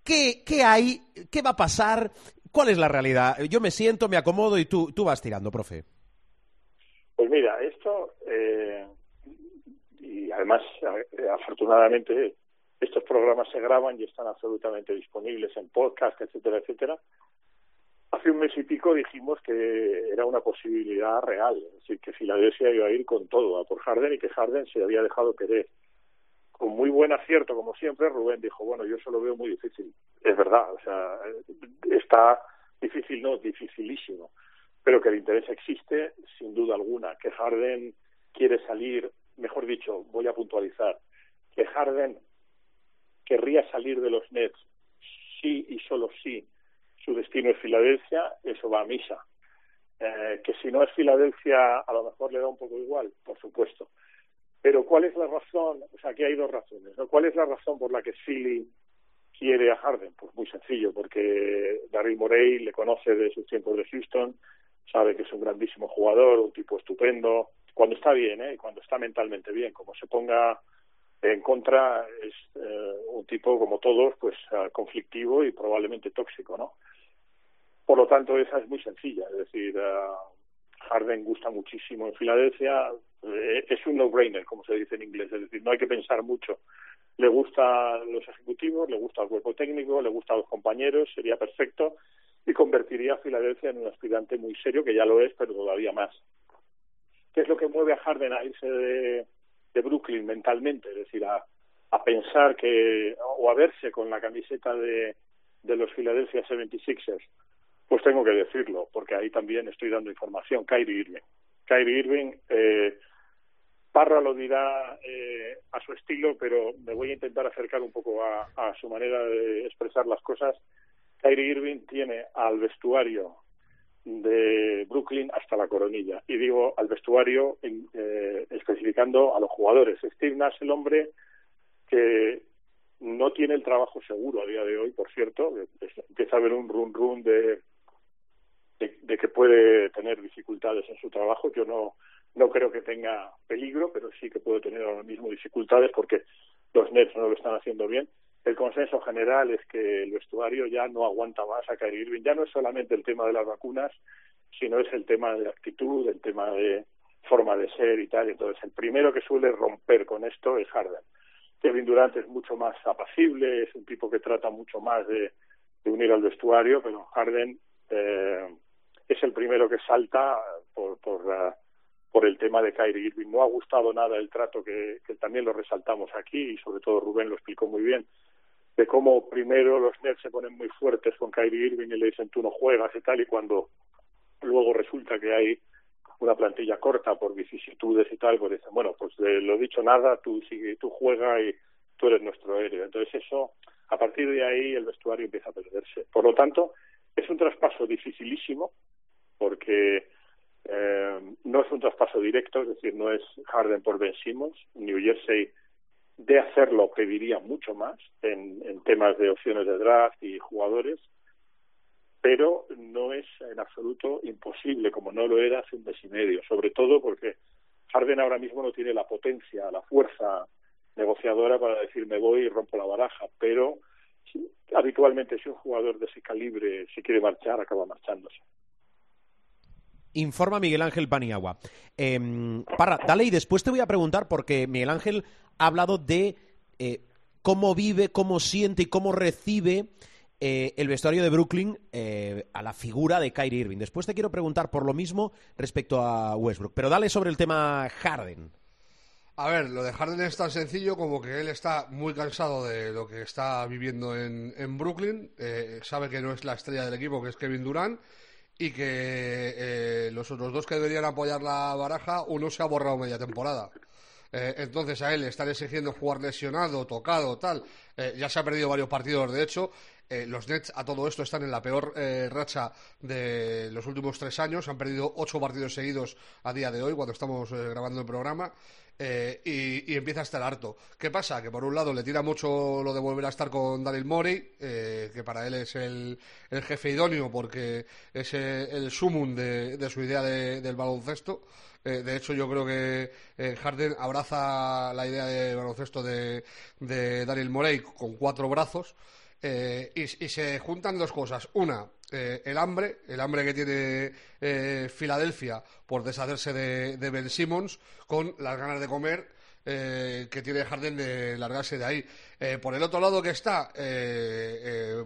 qué, qué hay, qué va a pasar, cuál es la realidad. Yo me siento, me acomodo y tú, tú vas tirando, profe. Pues mira, esto, eh, y además, eh, afortunadamente, estos programas se graban y están absolutamente disponibles en podcast, etcétera, etcétera. Hace un mes y pico dijimos que era una posibilidad real, es decir, que Filadelfia iba a ir con todo a por Harden y que Harden se había dejado querer. Con muy buen acierto, como siempre, Rubén dijo, bueno, yo eso lo veo muy difícil. Es verdad, o sea, está difícil, no, dificilísimo pero que el interés existe sin duda alguna, que Harden quiere salir, mejor dicho, voy a puntualizar, que Harden querría salir de los Nets sí y solo sí su destino es Filadelfia, eso va a misa. Eh, que si no es Filadelfia, a lo mejor le da un poco igual, por supuesto. Pero ¿cuál es la razón? O sea, aquí hay dos razones. ¿no? ¿Cuál es la razón por la que Philly quiere a Harden? Pues muy sencillo, porque Daryl Morey le conoce de sus tiempos de Houston, sabe que es un grandísimo jugador, un tipo estupendo, cuando está bien, ¿eh? cuando está mentalmente bien, como se ponga en contra, es eh, un tipo como todos, pues uh, conflictivo y probablemente tóxico, ¿no? Por lo tanto, esa es muy sencilla, es decir, uh, Harden gusta muchísimo en Filadelfia, eh, es un no-brainer, como se dice en inglés, es decir, no hay que pensar mucho. Le gusta los ejecutivos, le gusta el cuerpo técnico, le gusta a los compañeros, sería perfecto y convertiría a Filadelfia en un aspirante muy serio, que ya lo es, pero todavía más. ¿Qué es lo que mueve a Harden a irse de, de Brooklyn mentalmente? Es decir, a, a pensar que, o a verse con la camiseta de, de los Philadelphia 76ers. Pues tengo que decirlo, porque ahí también estoy dando información. Kyrie Irving. Kyrie Irving, eh, Parra lo dirá eh, a su estilo, pero me voy a intentar acercar un poco a, a su manera de expresar las cosas. Kyrie Irving tiene al vestuario de Brooklyn hasta la coronilla. Y digo al vestuario eh, especificando a los jugadores. Steve Nash, el hombre que no tiene el trabajo seguro a día de hoy, por cierto, empieza a haber un run run de, de, que puede tener dificultades en su trabajo. Yo no, no creo que tenga peligro, pero sí que puede tener ahora mismo dificultades porque los Nets no lo están haciendo bien el consenso general es que el vestuario ya no aguanta más a Kyrie Irving. Ya no es solamente el tema de las vacunas, sino es el tema de actitud, el tema de forma de ser y tal. Entonces, el primero que suele romper con esto es Harden. Kevin Durant es mucho más apacible, es un tipo que trata mucho más de, unir al vestuario, pero Harden eh, es el primero que salta por, por, uh, por el tema de Kyrie Irving. No ha gustado nada el trato que también lo resaltamos aquí y sobre todo Rubén lo explicó muy bien de cómo primero los Nets se ponen muy fuertes con Kyrie Irving y le dicen tú no juegas y tal, y cuando luego resulta que hay una plantilla corta por vicisitudes y tal, pues dicen, bueno, pues de lo dicho nada, tú sigue, tú juega y tú eres nuestro héroe. Entonces eso, a partir de ahí el vestuario empieza a perderse. Por lo tanto, es un traspaso dificilísimo porque eh, no es un traspaso directo, es decir, no es Harden por Ben Simmons. New Jersey de hacerlo pediría mucho más en, en temas de opciones de draft y jugadores, pero no es en absoluto imposible, como no lo era hace un mes y medio, sobre todo porque Harden ahora mismo no tiene la potencia, la fuerza negociadora para decir me voy y rompo la baraja, pero habitualmente si un jugador de ese calibre se quiere marchar, acaba marchándose. Informa Miguel Ángel Paniagua. Eh, Parra, dale y después te voy a preguntar porque Miguel Ángel ha hablado de eh, cómo vive, cómo siente y cómo recibe eh, el vestuario de Brooklyn eh, a la figura de Kyrie Irving. Después te quiero preguntar por lo mismo respecto a Westbrook. Pero dale sobre el tema Harden. A ver, lo de Harden es tan sencillo como que él está muy cansado de lo que está viviendo en, en Brooklyn. eh, sabe que no es la estrella del equipo, que es Kevin Durant. Y que eh, los otros dos que deberían apoyar la baraja, uno se ha borrado media temporada. Eh, entonces a él le están exigiendo jugar lesionado, tocado, tal. Eh, ya se ha perdido varios partidos, de hecho. Eh, los Nets a todo esto están en la peor eh, racha de los últimos tres años. Han perdido ocho partidos seguidos a día de hoy, cuando estamos eh, grabando el programa. y, empieza a estar harto. ¿Qué pasa? Que por un lado le tira mucho lo de volver a estar con Daryl Morey, que para él es el, el jefe idóneo porque es eh, el sumum de, de su idea de- del baloncesto. Eh, de hecho, yo creo que eh, Harden abraza la idea de baloncesto de, de Daryl Morey con cuatro brazos. Eh, y, se juntan dos cosas. Una, eh, el hambre, el hambre que tiene eh, Filadelfia por deshacerse de, de Ben Simmons, con las ganas de comer eh, que tiene Harden de largarse de ahí. Eh, por el otro lado que está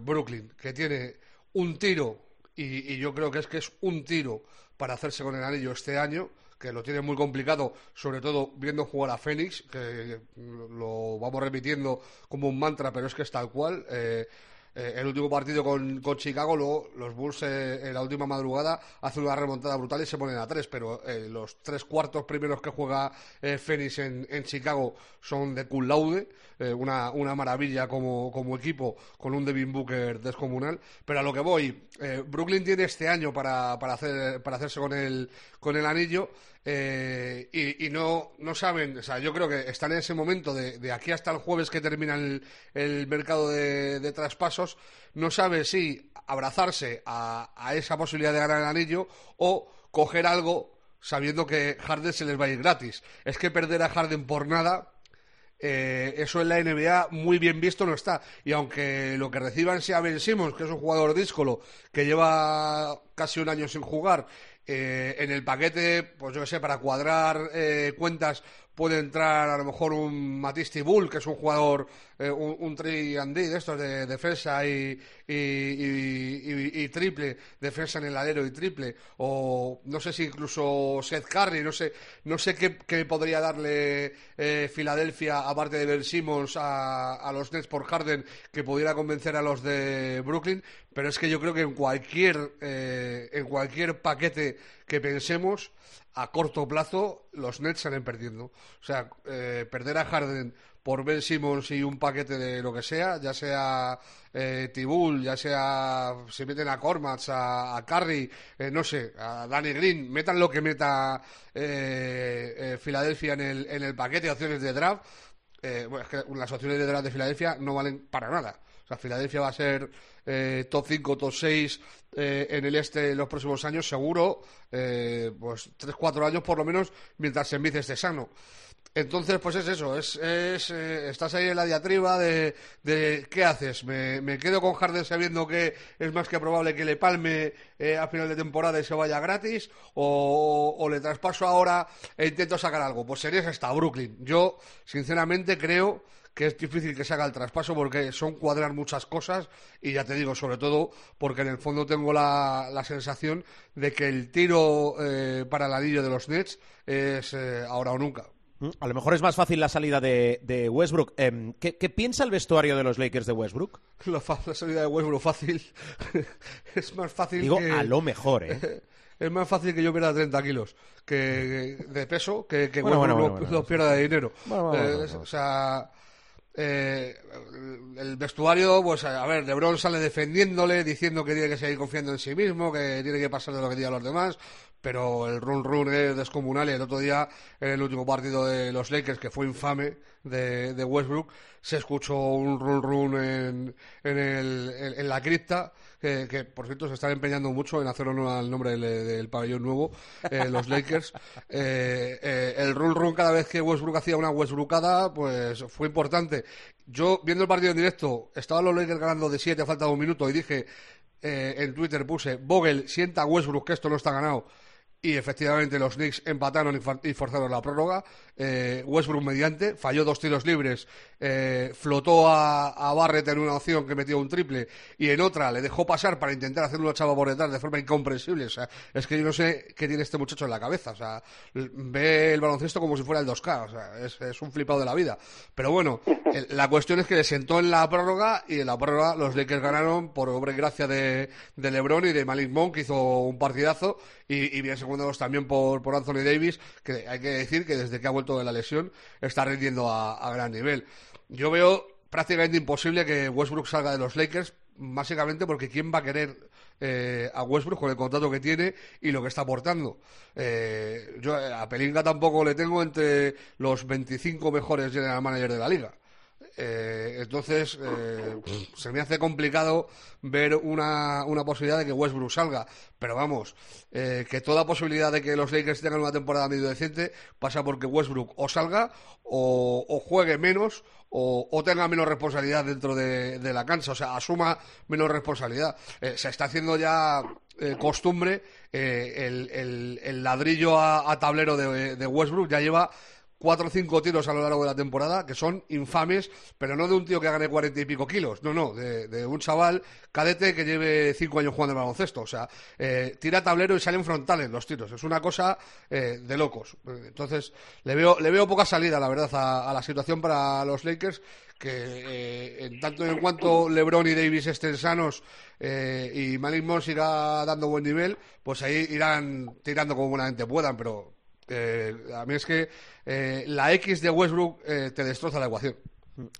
Brooklyn, que tiene un tiro, y, y yo creo que es que es un tiro para hacerse con el anillo este año que lo tiene muy complicado, sobre todo viendo jugar a Phoenix, que lo vamos repitiendo como un mantra, pero es que es tal cual. Eh, eh, el último partido con, con Chicago, luego los Bulls eh, en la última madrugada hacen una remontada brutal y se ponen a tres, pero los tres cuartos primeros que juega Phoenix en, en Chicago son de cum laude, una, una maravilla como, como equipo, con un Devin Booker descomunal. Pero a lo que voy, Brooklyn tiene este año para, para, hacer, para hacerse con el, con el anillo. Eh, y, no, no saben, o sea, yo creo que están en ese momento de, de aquí hasta el jueves que termina el, el mercado de, de traspasos, no sabe si abrazarse a, a esa posibilidad de ganar el anillo o coger algo sabiendo que Harden se les va a ir gratis. Es que perder a Harden por nada, eh, eso en la NBA muy bien visto no está. Y aunque lo que reciban sea Ben Simmons, que es un jugador díscolo, que lleva casi un año sin jugar, eh, en el paquete, pues yo qué sé, para cuadrar eh, cuentas puede entrar a lo mejor un Matisse Bull, que es un jugador, eh, un, un 3 and D de estos de defensa y- y triple, defensa en el alero y triple, o no sé si incluso Seth Curry, no sé, no sé qué, qué podría darle eh, Filadelfia, aparte de Ben Simmons, a, a los Nets por Harden, que pudiera convencer a los de Brooklyn, pero es que yo creo que en cualquier, eh, en cualquier paquete que pensemos, a corto plazo los Nets salen perdiendo. O sea, eh, perder a Harden por Ben Simmons y un paquete de lo que sea, ya sea eh, ya sea si meten a Cormats, a, a Curry, eh, no sé, a Danny Green, metan lo que meta eh, eh, Filadelfia en el, en el paquete de opciones de draft. bueno, es que las opciones de draft de Filadelfia no valen para nada. O sea, Filadelfia va a ser eh, top 5, top 6 eh, en el este en los próximos años, seguro, eh, pues 3-4 años por lo menos, mientras Embiid esté sano. Entonces, pues es eso, es, es, eh, estás ahí en la diatriba de, de ¿qué haces? ¿Me, me quedo con Harden sabiendo que es más que probable que le palme eh, a final de temporada y se vaya gratis? ¿O, o le traspaso ahora e intento sacar algo? Pues sería hasta Brooklyn. Yo, sinceramente, creo que es difícil que se haga el traspaso porque son cuadrar muchas cosas y ya te digo, sobre todo porque en el fondo tengo la, la sensación de que el tiro eh, para el anillo de los Nets es eh, ahora o nunca. Mm, A lo mejor es más fácil la salida de, de Westbrook. Em, ¿qué, qué piensa el vestuario de los Lakers de Westbrook? La, salida de Westbrook fácil es más fácil Digo, que... a lo mejor, ¿eh? Es más fácil que yo pierda 30 kilos que, de peso que, que Bueno, Westbrook bueno, lo- bueno, lo bueno. pierda de dinero. Bueno, bueno, Eh, bueno, bueno. O sea, eh, el vestuario, pues a ver, LeBron sale defendiéndole, diciendo que tiene que seguir confiando en sí mismo, que tiene que pasar de lo que digan los demás. pero el run run es descomunal y el otro día en el último partido de los Lakers que fue infame de, de Westbrook se escuchó un run run en, en, el, en, en la cripta que, por cierto se están empeñando mucho en hacer honor al nombre del, del pabellón nuevo eh, los Lakers. Eh, eh, el run run cada vez que Westbrook hacía una Westbrookada pues fue importante. Yo viendo el partido en directo estaban los Lakers ganando de 7 a falta de un minuto y dije eh, en Twitter puse Vogel sienta Westbrook que esto no está ganado y efectivamente los Knicks empataron y, for- y forzaron la prórroga. Eh, Westbrook mediante, falló dos tiros libres, eh, flotó a, a Barrett en una opción que metió un triple y en otra le dejó pasar para intentar hacer una chava por detrás de forma incomprensible. O sea, es que yo no sé qué tiene este muchacho en la cabeza. O sea, ve el baloncesto como si fuera el 2K. O sea, es, un flipado de la vida. Pero bueno, la cuestión es que le sentó en la prórroga y en la prórroga los Lakers ganaron por obra y gracia de, de LeBron y de Malik Monk, que hizo un partidazo, y, bien también por, por Anthony Davis, que hay que decir que desde que ha vuelto de la lesión está rindiendo a, gran nivel. Yo veo prácticamente imposible que Westbrook salga de los Lakers, básicamente porque ¿quién va a querer eh, a Westbrook con el contrato que tiene y lo que está aportando? Eh, yo a Pelinka tampoco le tengo entre los 25 mejores general managers de la liga. Eh, entonces, eh, se me hace complicado ver una, una posibilidad de que Westbrook salga. Pero vamos, eh, que toda posibilidad de que los Lakers tengan una temporada medio decente pasa porque Westbrook o salga o, o juegue menos o, tenga menos responsabilidad dentro de, la cancha. O sea, asuma menos responsabilidad. Eh, se está haciendo ya eh, costumbre eh, el, el- el ladrillo a, tablero de Westbrook. Ya lleva cuatro o cinco tiros a lo largo de la temporada que son infames, pero no de un tío que gane cuarenta y pico kilos, no, no, de, un chaval cadete que lleve cinco años jugando al baloncesto. O sea, eh, tira tablero y salen frontales los tiros. Es una cosa eh, de locos. Entonces, le veo, le veo poca salida, la verdad, a, a la situación para los Lakers que eh, en tanto y en cuanto LeBron y Davis estén sanos eh, y Malik Monk siga dando buen nivel, pues ahí irán tirando como buenamente puedan, pero eh, a mí es que eh, la X de Westbrook eh, te destroza la ecuación.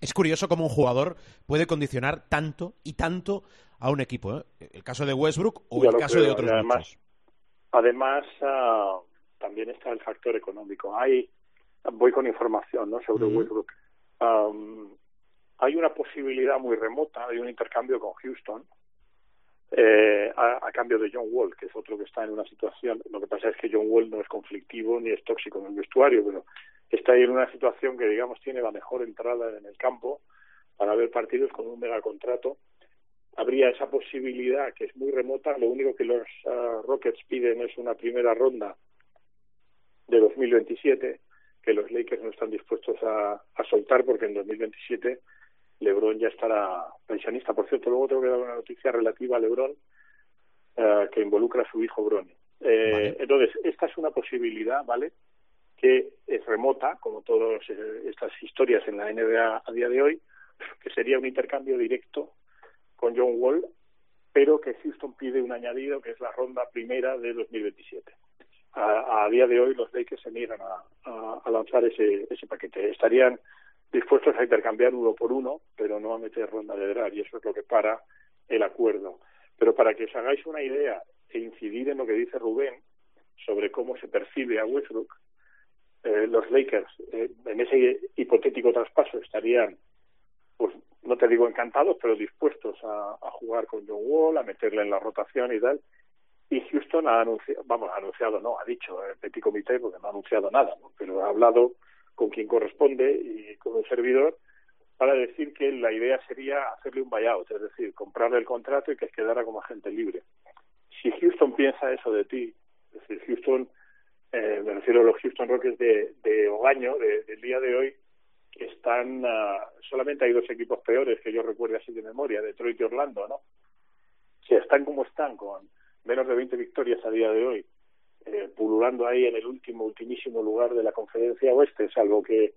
Es curioso cómo un jugador puede condicionar tanto y tanto a un equipo. ¿eh? El caso de Westbrook o Ya el caso creo, de otros y además, muchos. Además, ah, también está el factor económico. Hay, voy con información ¿no? sobre. Westbrook. Am, hay una posibilidad muy remota de un intercambio con Houston eh, a, a cambio de John Wall, que es otro que está en una situación. Lo que pasa es que John Wall no es conflictivo ni es tóxico en el vestuario, pero está ahí en una situación que, digamos, tiene la mejor entrada en el campo para ver partidos con un mega contrato habría esa posibilidad que es muy remota. Lo único que los ah, Rockets piden es una primera ronda de 2027 que los Lakers no están dispuestos a soltar porque en 2027 LeBron ya estará pensionista. Por cierto, luego tengo que dar una noticia relativa a LeBron eh, que involucra a su hijo Bronny. Eh, Vale. Entonces, esta es una posibilidad, ¿vale? Que es remota, como todas eh, estas historias en la NBA a día de hoy, que sería un intercambio directo con John Wall, pero que Houston pide un añadido que es la ronda primera de 2027. A, a día de hoy los Lakers se niegan a, a, a lanzar ese, ese paquete. Estarían dispuestos a intercambiar uno por uno, pero no a meter ronda de draft, y eso es lo que para el acuerdo. Pero para que os hagáis una idea e incidir en lo que dice Rubén sobre cómo se percibe a Westbrook, eh, los Lakers eh, en ese hipotético traspaso estarían pues no te digo encantados, pero dispuestos a, jugar con John Wall, a meterle en la rotación y tal. Y Houston ha anunciado, vamos, ha anunciado, no, ha dicho el petit comité, porque no ha anunciado nada, pero ha hablado con quien corresponde y con el servidor para decir que la idea sería hacerle un buyout, es decir, comprarle el contrato y que quedara como agente libre. Si Houston piensa eso de ti, es decir, Houston, eh, me refiero a los Houston Rockets de, de Ogaño, de- del día de hoy, que están, ah, solamente hay dos equipos peores que yo recuerde así de memoria, Detroit y Orlando, ¿no? Si están como están, con menos de 20 victorias a día de hoy, eh, pululando ahí en el último, ultimísimo lugar de la conferencia oeste, salvo que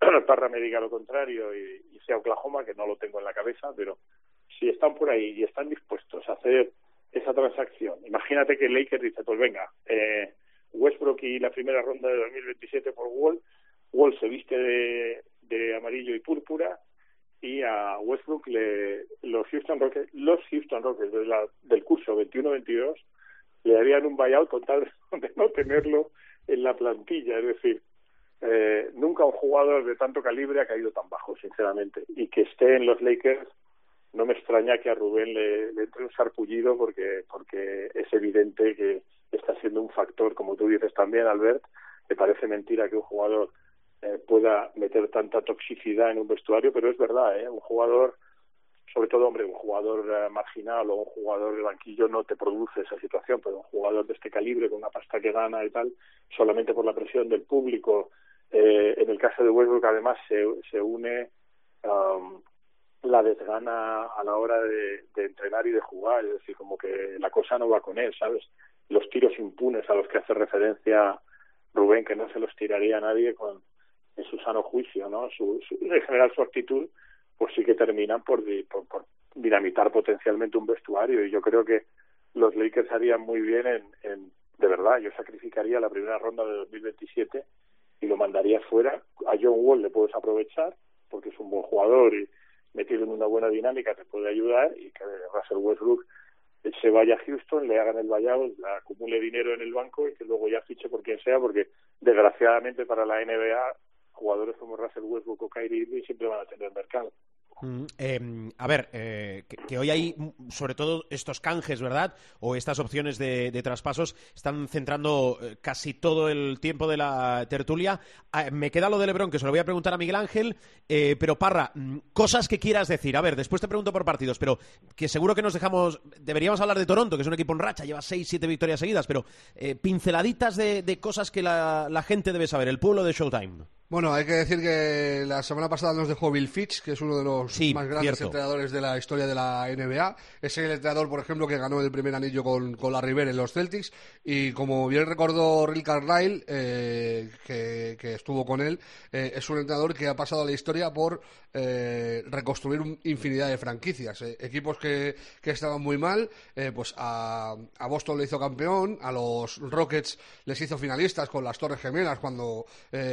Parra me diga lo contrario y, y sea Oklahoma, que no lo tengo en la cabeza, pero si están por ahí y están dispuestos a hacer esa transacción, imagínate que Lakers dice, pues venga, eh, Westbrook y la primera ronda de 2027 por Wall, Wall se viste de, de amarillo y púrpura y a Westbrook le, los Houston Rockets, los Houston Rockets de la- del curso 21-22 le harían un buyout con tal de no tenerlo en la plantilla. Es decir, eh, nunca un jugador de tanto calibre ha caído tan bajo, sinceramente. Y que esté en los Lakers, no me extraña que a Rubén le, entre un sarpullido porque, porque es evidente que está siendo un factor, como tú dices también, Albert. Me parece mentira que un jugador eh, pueda meter tanta toxicidad en un vestuario, pero es verdad, ¿eh? un jugador, sobre todo, hombre, un jugador eh, marginal o un jugador de banquillo no te produce esa situación, pero un jugador de este calibre, con una pasta que gana y tal, solamente por la presión del público, eh, en el caso de Westbrook además se, se une um, la desgana a la hora de, entrenar y de jugar, es decir, como que la cosa no va con él, ¿sabes? Los tiros impunes a los que hace referencia Rubén, que no se los tiraría a nadie con en su sano juicio, ¿no? Su, en general su actitud, pues sí que terminan por, por, por dinamitar potencialmente un vestuario y yo creo que los Lakers harían muy bien en, en de verdad, yo sacrificaría la primera ronda de 2027 y lo mandaría fuera. A John Wall le puedes aprovechar porque es un buen jugador y metido en una buena dinámica te puede ayudar y que Russell Westbrook se vaya a Houston, le hagan el buyout, le acumule dinero en el banco y que luego ya fiche por quien sea, porque desgraciadamente para la NBA jugadores como Russell Westbrook o Kyrie Irving siempre van a tener mercado. Mm, eh, a ver, eh, que, hoy hay, mm, sobre todo, estos canjes, ¿verdad? O estas opciones de, de traspasos están centrando eh, casi todo el tiempo de la tertulia. Ah, me queda lo de Lebron, que se lo voy a preguntar a Miguel Ángel. eh, pero, Parra, mm, cosas que quieras decir. A ver, después te pregunto por partidos, pero que seguro que nos dejamos. Deberíamos hablar de Toronto, que es un equipo en racha, lleva seis, siete victorias seguidas, pero eh, pinceladitas de, cosas que la gente debe saber, el pueblo de Showtime. Bueno, hay que decir que la semana pasada nos dejó Bill Fitch, que es uno de los Sí, más grandes cierto. entrenadores de la historia de la NBA. Es el entrenador, por ejemplo, que ganó el primer anillo con, con la River en los Celtics. Y como bien recordó Rick Carlisle, eh, que, que estuvo con él, eh, es un entrenador que ha pasado a la historia por eh, reconstruir un- infinidad de franquicias. eh. Equipos que, que estaban muy mal, eh, pues a, a Boston le hizo campeón, a los Rockets les hizo finalistas con las Torres Gemelas cuando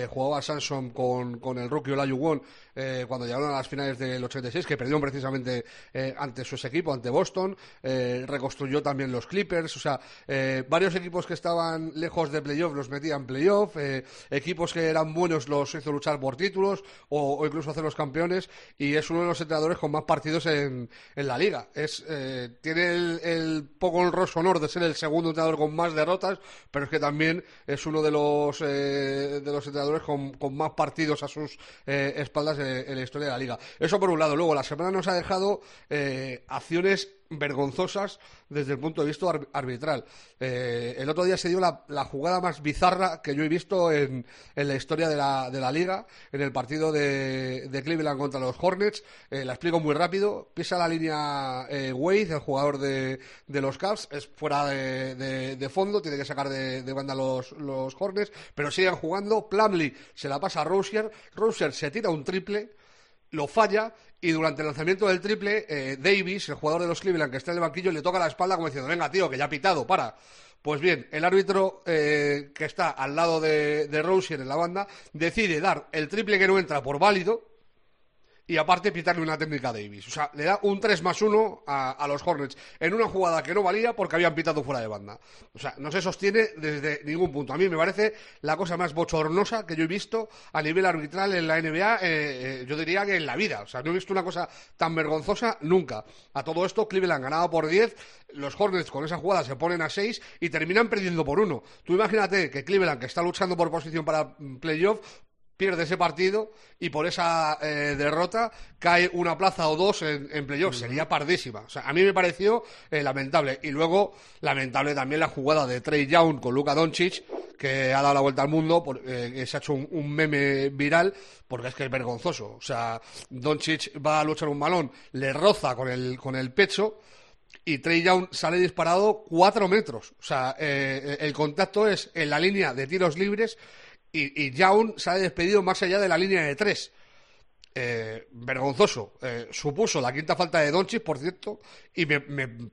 jugaba Con, con el rookie Olajuwon eh, cuando llegaron a las finales del 86, que perdieron precisamente eh, ante su equipo, ante Boston. Eh, reconstruyó también los Clippers. O sea, eh, varios equipos que estaban lejos de playoff los metía en playoff. eh, equipos que eran buenos los hizo luchar por títulos o, incluso hacerlos campeones. Y es uno de los entrenadores con más partidos en, en la liga. Es, eh, tiene el, el poco honroso honor de ser el segundo entrenador con más derrotas, pero es que también es uno de los, de los entrenadores con, con más partidos a sus espaldas en, en la historia de la liga. Eso por un lado. Luego, la semana nos ha dejado eh, acciones vergonzosas desde el punto de vista ar- arbitral. Eh, el otro día se dio la, la jugada más bizarra que yo he visto en, en la historia de la, de la liga, en el partido de, de Cleveland contra los Hornets. Eh, la explico muy rápido. Pisa la línea eh, Wade, el jugador de, de los Cavs, es fuera de, de- fondo, tiene que sacar de, banda los, los Hornets, pero siguen jugando. Plumlee se la pasa a Rosier, Rosier se tira un triple lo falla y durante el lanzamiento del triple, eh, Davis, el jugador de los Cleveland que está en el banquillo, le toca la espalda como diciendo, venga tío, que ya ha pitado, para. Pues bien, el árbitro eh, que está al lado de, de en la banda decide dar el triple que no entra por válido y aparte pitarle una técnica a Davis. O sea, le da un 3 más 1 a, a los Hornets en una jugada que no valía porque habían pitado fuera de banda. O sea, no se sostiene desde ningún punto. A mí me parece la cosa más bochornosa que yo he visto a nivel arbitral en la NBA, eh, eh, yo diría que en la vida. O sea, no he visto una cosa tan vergonzosa nunca. A todo esto, Cleveland ganaba por 10, los Hornets con esa jugada se ponen a 6 y terminan perdiendo por 1. Tú imagínate que Cleveland, que está luchando por posición para mm, playoff, pierde ese partido y por esa eh, derrota cae una plaza o dos en, en playoff. Sería pardísima. O sea, a mí me pareció eh, lamentable. Y luego, lamentable también la jugada de Trey Young con Luka Doncic, que ha dado la vuelta al mundo, por- eh, que se ha hecho un, un meme viral, porque es que es vergonzoso. O sea, Doncic va a luchar un balón, le roza con el, con el pecho, y Trey Young sale disparado cuatro metros. O sea, eh, el contacto es en la línea de tiros libres y, y Young sale despedido más allá de la línea de tres. eh, vergonzoso. Eh, supuso la quinta falta de Doncic, por cierto, y me,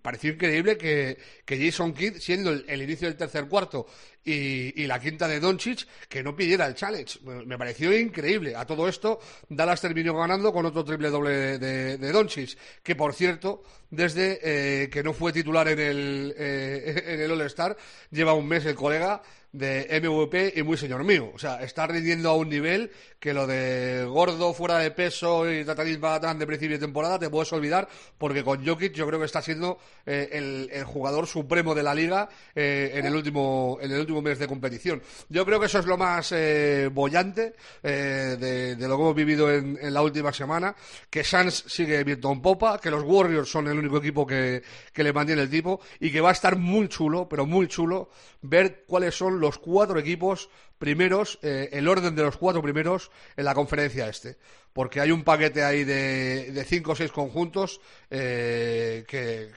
pareció increíble que, que Jason Kidd, siendo el, inicio del tercer cuarto y, y la quinta de Doncic, que no pidiera el challenge. Me, me pareció increíble. A todo esto, Dallas terminó ganando con otro triple doble de, de Doncic, que por cierto, desde eh, que no fue titular en el, eh, en el All-Star, lleva un mes el colega de MVP y muy señor mío. O sea, está rindiendo a un nivel que lo de gordo, fuera de peso y Tatanis Bagatán de principio de temporada te puedes olvidar porque con Jokic yo creo que está siendo eh, el, jugador supremo de la liga eh, en, el último, en el último mes de competición. Yo creo que eso es lo más eh, bollante eh, de, de lo que hemos vivido en, en la última semana, que Suns sigue viento en popa, que los Warriors son el único equipo que, que le mantiene el tipo y que va a estar muy chulo, pero muy chulo, ver cuáles son los cuatro equipos primeros, eh, el orden de los cuatro primeros en la conferencia este. Porque hay un paquete ahí de, de cinco o seis conjuntos eh, que,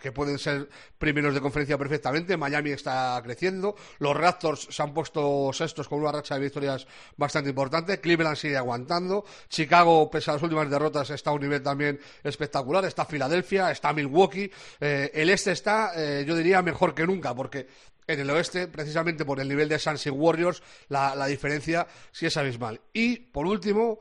que- pueden ser primeros de conferencia perfectamente. Miami está creciendo. Los Raptors se han puesto sextos con una racha de victorias bastante importante. Cleveland sigue aguantando. Chicago, pese a las últimas derrotas, está a un nivel también espectacular. Está Filadelfia, está Milwaukee. Eh, el este está, yo diría, mejor que nunca, porque en el oeste, precisamente por el nivel de Suns y Warriors, la, la diferencia sí es abismal. Y, por último,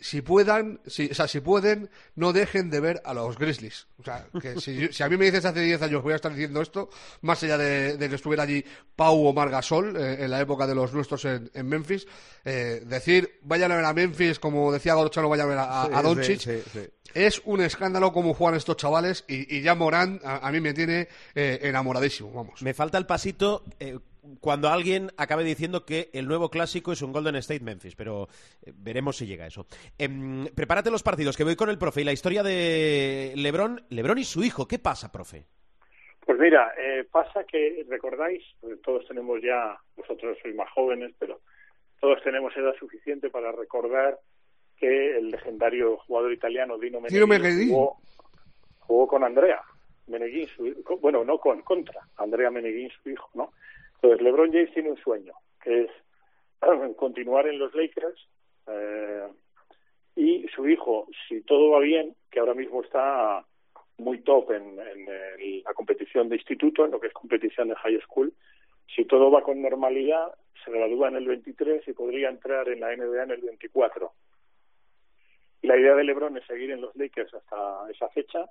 si puedan, si, o sea, si pueden, no dejen de ver a los Grizzlies. O sea, que si, yo- si a mí me dices hace 10 años que voy a estar diciendo esto, más allá de, de que estuviera allí Pau o Margasol eh, en la época de los nuestros en, en Memphis, eh, decir vayan a ver a Memphis, como decía Gorochano, vayan a ver a, a- a Sí, Doncic, sí, sí, sí. es un escándalo cómo juegan estos chavales y, y ya Morán a, a mí me tiene eh, enamoradísimo, vamos. Me falta el pasito eh, cuando alguien acabe diciendo que el nuevo clásico es un Golden State Memphis, pero eh, veremos si llega eso. Em, prepárate los partidos, que voy con el profe. Y la historia de Lebron, Lebron y su hijo. ¿Qué pasa, profe? Pues mira, eh, pasa que, recordáis, Porque todos tenemos ya, vosotros sois más jóvenes, pero todos tenemos edad suficiente para recordar que el legendario jugador italiano Dino Dino Meneghin jugó, jugó con Andrea Meneghin, su- bueno, no con, contra Andrea Meneghin, su hijo, ¿no? Entonces, LeBron James tiene un sueño, que es continuar en los Lakers eh, y su hijo, si todo va bien, que ahora mismo está muy top en, en la competición de instituto, en lo que es competición de high school. Si todo va con normalidad, se gradúa en el 23 y podría entrar en la NBA en el 24. Y la idea de LeBron es seguir en los Lakers hasta esa fecha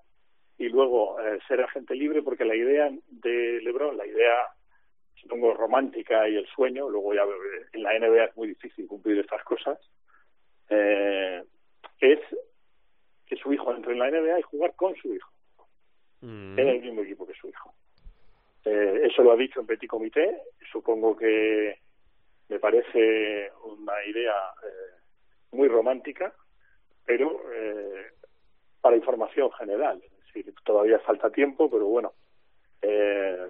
y luego eh, ser agente libre, porque la idea de LeBron, la idea, supongo, romántica y el sueño, luego ya en la NBA es muy difícil cumplir estas cosas, eh, es que su hijo entre en la NBA y jugar con su hijo en el mismo equipo que su hijo. Eh, eso lo ha dicho en Petit Comité. Supongo que me parece una idea eh, muy romántica, pero eh, para información general. Es decir, todavía falta tiempo, pero bueno, eh,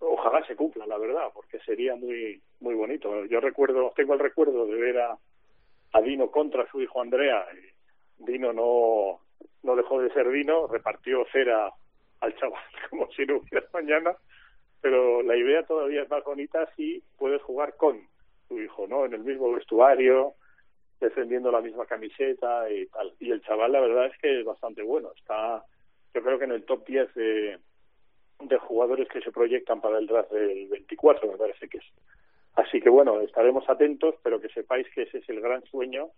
ojalá se cumpla, la verdad, porque sería muy muy bonito. Yo recuerdo, tengo el recuerdo de ver a, a Dino contra su hijo Andrea. Dino no, no dejó de ser Dino, repartió cera al chaval como si no hubiera mañana, pero la idea todavía es más bonita si puedes jugar con tu hijo, ¿no? En el mismo vestuario, defendiendo la misma camiseta y tal. Y el chaval, la verdad es que es bastante bueno. Está, yo creo que en el top 10 de, de jugadores que se proyectan para el draft del 24, me parece que es. Así que bueno, estaremos atentos, pero que sepáis que ese es el gran sueño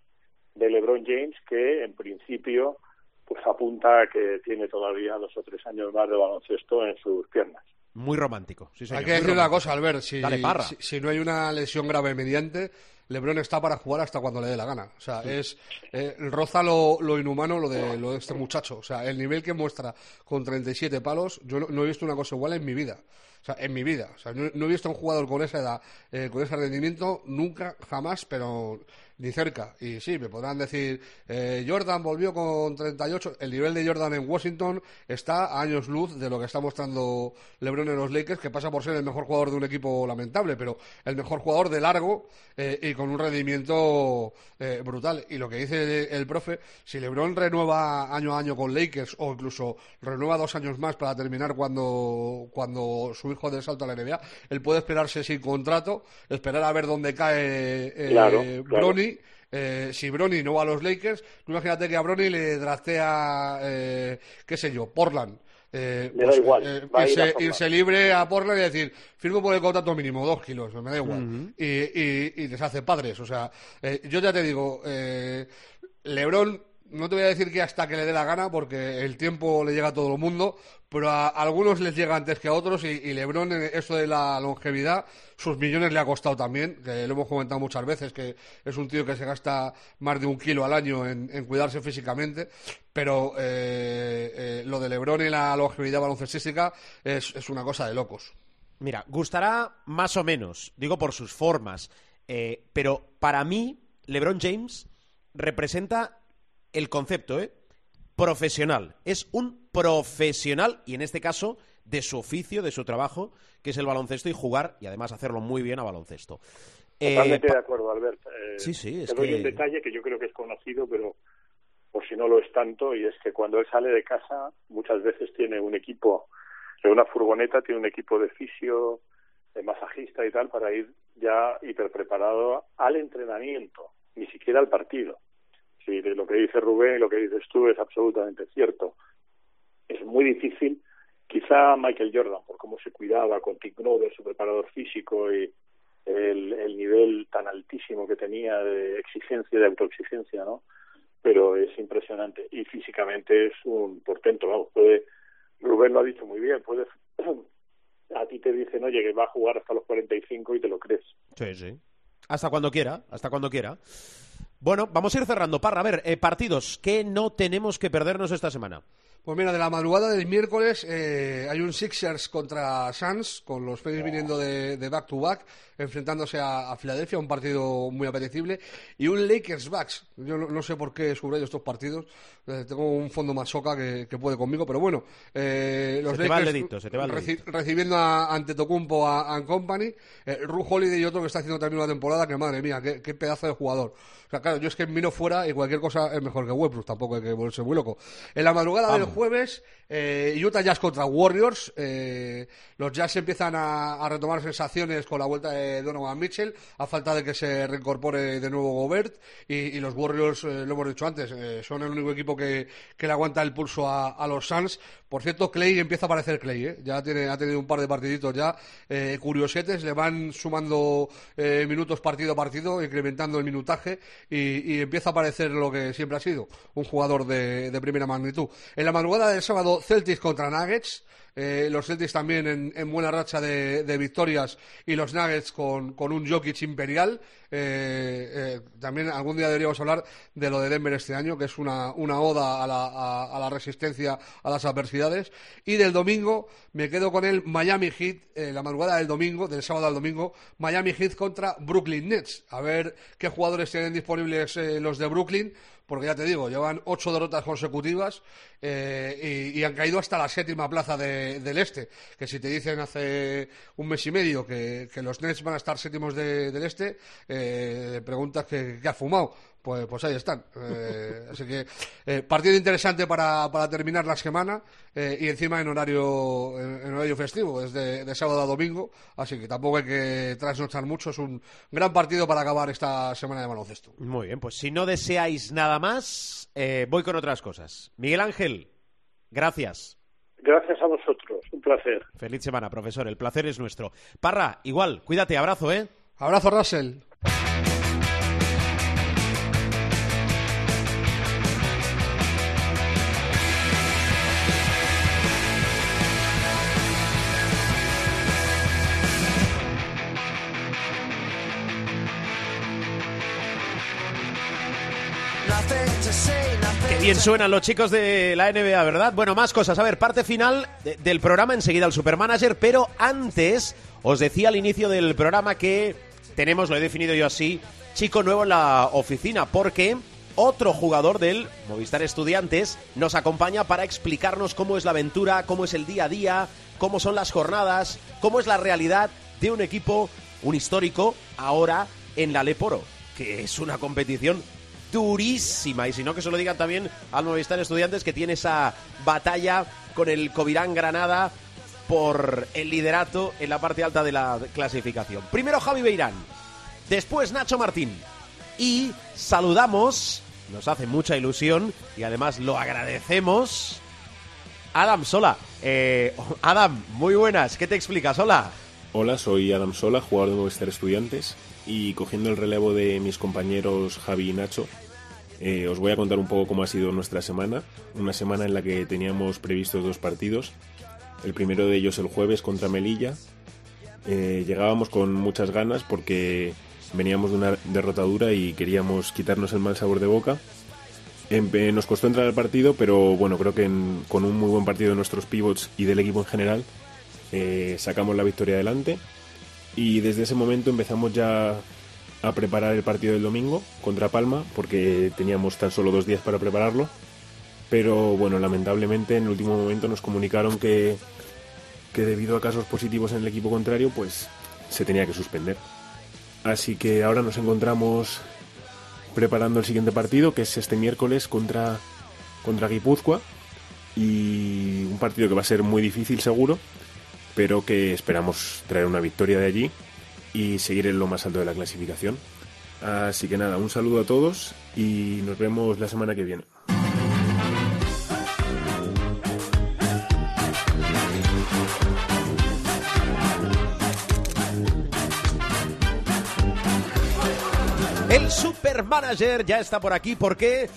de LeBron James, que en principio pues apunta a que tiene todavía dos o tres años más de baloncesto en sus piernas. Muy romántico. Sí, señor, Hay que decir una cosa, Albert, si, Dale, parra. si, si no hay una lesión grave mediante, LeBron está para jugar hasta cuando le dé la gana. O sea, es eh, roza lo, lo inhumano lo de, lo de este muchacho. O sea, el nivel que muestra con 37 palos, yo no, no he visto una cosa igual en mi vida. O sea, en mi vida. O sea, no, no he visto a un jugador con esa edad, eh, con ese rendimiento, nunca, jamás, pero ni cerca. Y sí, me podrán decir, eh, Jordan volvió con 38. El nivel de Jordan en Washington está a años luz de lo que está mostrando LeBron en los Lakers, que pasa por ser el mejor jugador de un equipo lamentable, pero el mejor jugador de largo eh, y con un rendimiento eh, brutal. Y lo que dice el, el profe, si LeBron renueva año a año con Lakers o incluso renueva dos años más para terminar cuando, cuando su hijo dé salto a la NBA, él puede esperarse sin contrato, esperar a ver dónde cae eh, Claro, claro. Eh, si Brony no va a los Lakers, tú imagínate que a Brony le draftea, eh, qué sé yo, Portland. Eh, Le da igual, eh, va a ir a irse, libre a Portland y decir, firmo por el contrato mínimo, dos kilos, me da igual. y, y- y les hace padres. O sea, eh, yo ya te digo, eh, Lebron, no te voy a decir que hasta que le dé la gana, porque el tiempo le llega a todo el mundo, pero a algunos les llega antes que a otros, y, Lebron, eso de la longevidad, sus millones le ha costado también, que lo hemos comentado muchas veces, que es un tío que se gasta más de un kilo al año en, cuidarse físicamente, pero eh, eh, lo de Lebron y la longevidad baloncestística es, es una cosa de locos. Mira, gustará más o menos, digo por sus formas, eh, pero para mí LeBron James representa el concepto, ¿eh? Profesional. Es un profesional y en este caso de su oficio, de su trabajo, que es el baloncesto y jugar y además hacerlo muy bien a baloncesto. Eh, Totalmente pa- de acuerdo, Albert. Eh, Sí, sí, es te doy que- un detalle que yo creo que es conocido, pero por si no lo es tanto, y es que cuando él sale de casa, muchas veces tiene un equipo, en una furgoneta, tiene un equipo de fisio, de masajista y tal, para ir ya hiperpreparado al entrenamiento, ni siquiera al partido. Sí, lo que dice Rubén y lo que dices tú es absolutamente cierto. Es muy difícil, quizá Michael Jordan, por cómo se cuidaba con Tim Grover, su preparador físico, y el, el nivel tan altísimo que tenía de exigencia, de autoexigencia, ¿no? Pero es impresionante y físicamente es un portento, vamos, puede, Rubén lo ha dicho muy bien, puede, a ti te dicen, oye, que va a jugar hasta los 45 y te lo crees. Sí, sí. Hasta cuando quiera, hasta cuando quiera. Bueno, vamos a ir cerrando. Parra, a ver, eh, partidos que no tenemos que perdernos esta semana. Pues mira, de la madrugada del miércoles eh, hay un Sixers contra Suns, con los Phoenix viniendo de, de back to back, enfrentándose a, a Filadelfia, un partido muy apetecible, y un Lakers Bucks. Yo no, no sé por qué subrayo estos partidos, eh, tengo un fondo más soca que, que puede conmigo, pero bueno, eh, los Se te va el dedito, se te va el reci- recibiendo a, ante Tocumpo a, a Company, eh, Ru Holiday y otro que está haciendo también una temporada que madre mía, qué, qué pedazo de jugador. O sea, claro, yo es que miro fuera y cualquier cosa es mejor que Westbrook, tampoco hay que volverse muy loco. En la madrugada del Vamos. Jueves, eh, Utah Jazz contra Warriors. eh, los Jazz empiezan a, retomar sensaciones con la vuelta de Donovan Mitchell, a falta de que se reincorpore de nuevo Gobert. Y, los Warriors, eh, lo hemos dicho antes, eh, son el único equipo que, que le aguanta el pulso a, los Suns. Por cierto, Clay empieza a aparecer Clay, ya tiene, ha tenido un par de partiditos ya curiosetes, le van sumando minutos partido a partido, incrementando el minutaje y, y empieza a aparecer lo que siempre ha sido, un jugador de, de primera magnitud. En la madrugada del sábado, Celtics contra Nuggets. eh, los Celtics también en, en buena racha de, victorias y los Nuggets con, con un Jokic imperial. Eh, eh, también algún día deberíamos hablar de lo de Denver este año, que es una, oda a la, a- a la resistencia a las adversidades. Y del domingo me quedo con el Miami Heat, eh, la madrugada del domingo, del sábado al domingo, Miami Heat contra Brooklyn Nets. A ver qué jugadores tienen disponibles los de Brooklyn, porque ya te digo, llevan ocho derrotas consecutivas eh, y, han caído hasta la séptima plaza de- del este. Que si te dicen hace un mes y medio que, los Nets van a estar séptimos de- del este, eh, preguntas que, que ha fumado. Pues, pues ahí están. Eh, así que eh, partido interesante para, para terminar la semana eh, y encima en horario en, en horario festivo, desde de sábado a domingo. Así que tampoco hay que trasnochar mucho. Es un gran partido para acabar esta semana de baloncesto. Muy bien, pues si no deseáis nada más, eh, voy con otras cosas. Miguel Ángel, gracias. Gracias a vosotros, un placer. Feliz semana, profesor. El placer es nuestro. Parra, igual, cuídate, abrazo, ¿eh? Abrazo, Russell. Bien suenan los chicos de la NBA, ¿verdad? Bueno, más cosas. A ver, parte final de- del programa, enseguida el Supermanager, pero antes os decía al inicio del programa que tenemos, lo he definido yo así, chico nuevo en la oficina, porque otro jugador del Movistar Estudiantes nos acompaña para explicarnos cómo es la aventura, cómo es el día a día, cómo son las jornadas, cómo es la realidad de un equipo, un histórico, ahora en la Leporo, que es una competición durísima. Y si no, que se lo digan también al Movistar Estudiantes que tiene esa batalla con el Covirán Granada por el liderato en la parte alta de la clasificación. Primero Javi Beirán, después Nacho Martín, Y saludamos, nos hace mucha ilusión y además lo agradecemos. Adam Sola. Eh, Adam, muy buenas, ¿qué te explicas? Hola. Hola, soy Adam Sola, jugador de Movistar Estudiantes y cogiendo el relevo de mis compañeros Javi y Nacho, eh, os voy a contar un poco cómo ha sido nuestra semana. Una semana en la que teníamos previstos dos partidos. El primero de ellos el jueves contra Melilla. Eh, llegábamos con muchas ganas porque veníamos de una derrotadura y queríamos quitarnos el mal sabor de boca. Em- eh, nos costó entrar al partido, pero bueno, creo que con un muy buen partido de nuestros pivots y del equipo en general sacamos la victoria adelante. Y desde ese momento empezamos ya a preparar el partido del domingo contra Palma, porque teníamos tan solo dos días para prepararlo. Pero bueno, lamentablemente en el último momento nos comunicaron que, que debido a casos positivos en el equipo contrario, pues se tenía que suspender. Así que ahora nos encontramos preparando el siguiente partido, que es este miércoles contra, contra Guipúzcoa. Y un partido que va a ser muy difícil seguro, pero que esperamos traer una victoria de allí y seguir en lo más alto de la clasificación. Así que nada, un saludo a todos y nos vemos la semana que viene. El supermanager ya está por aquí. ¿Por qué?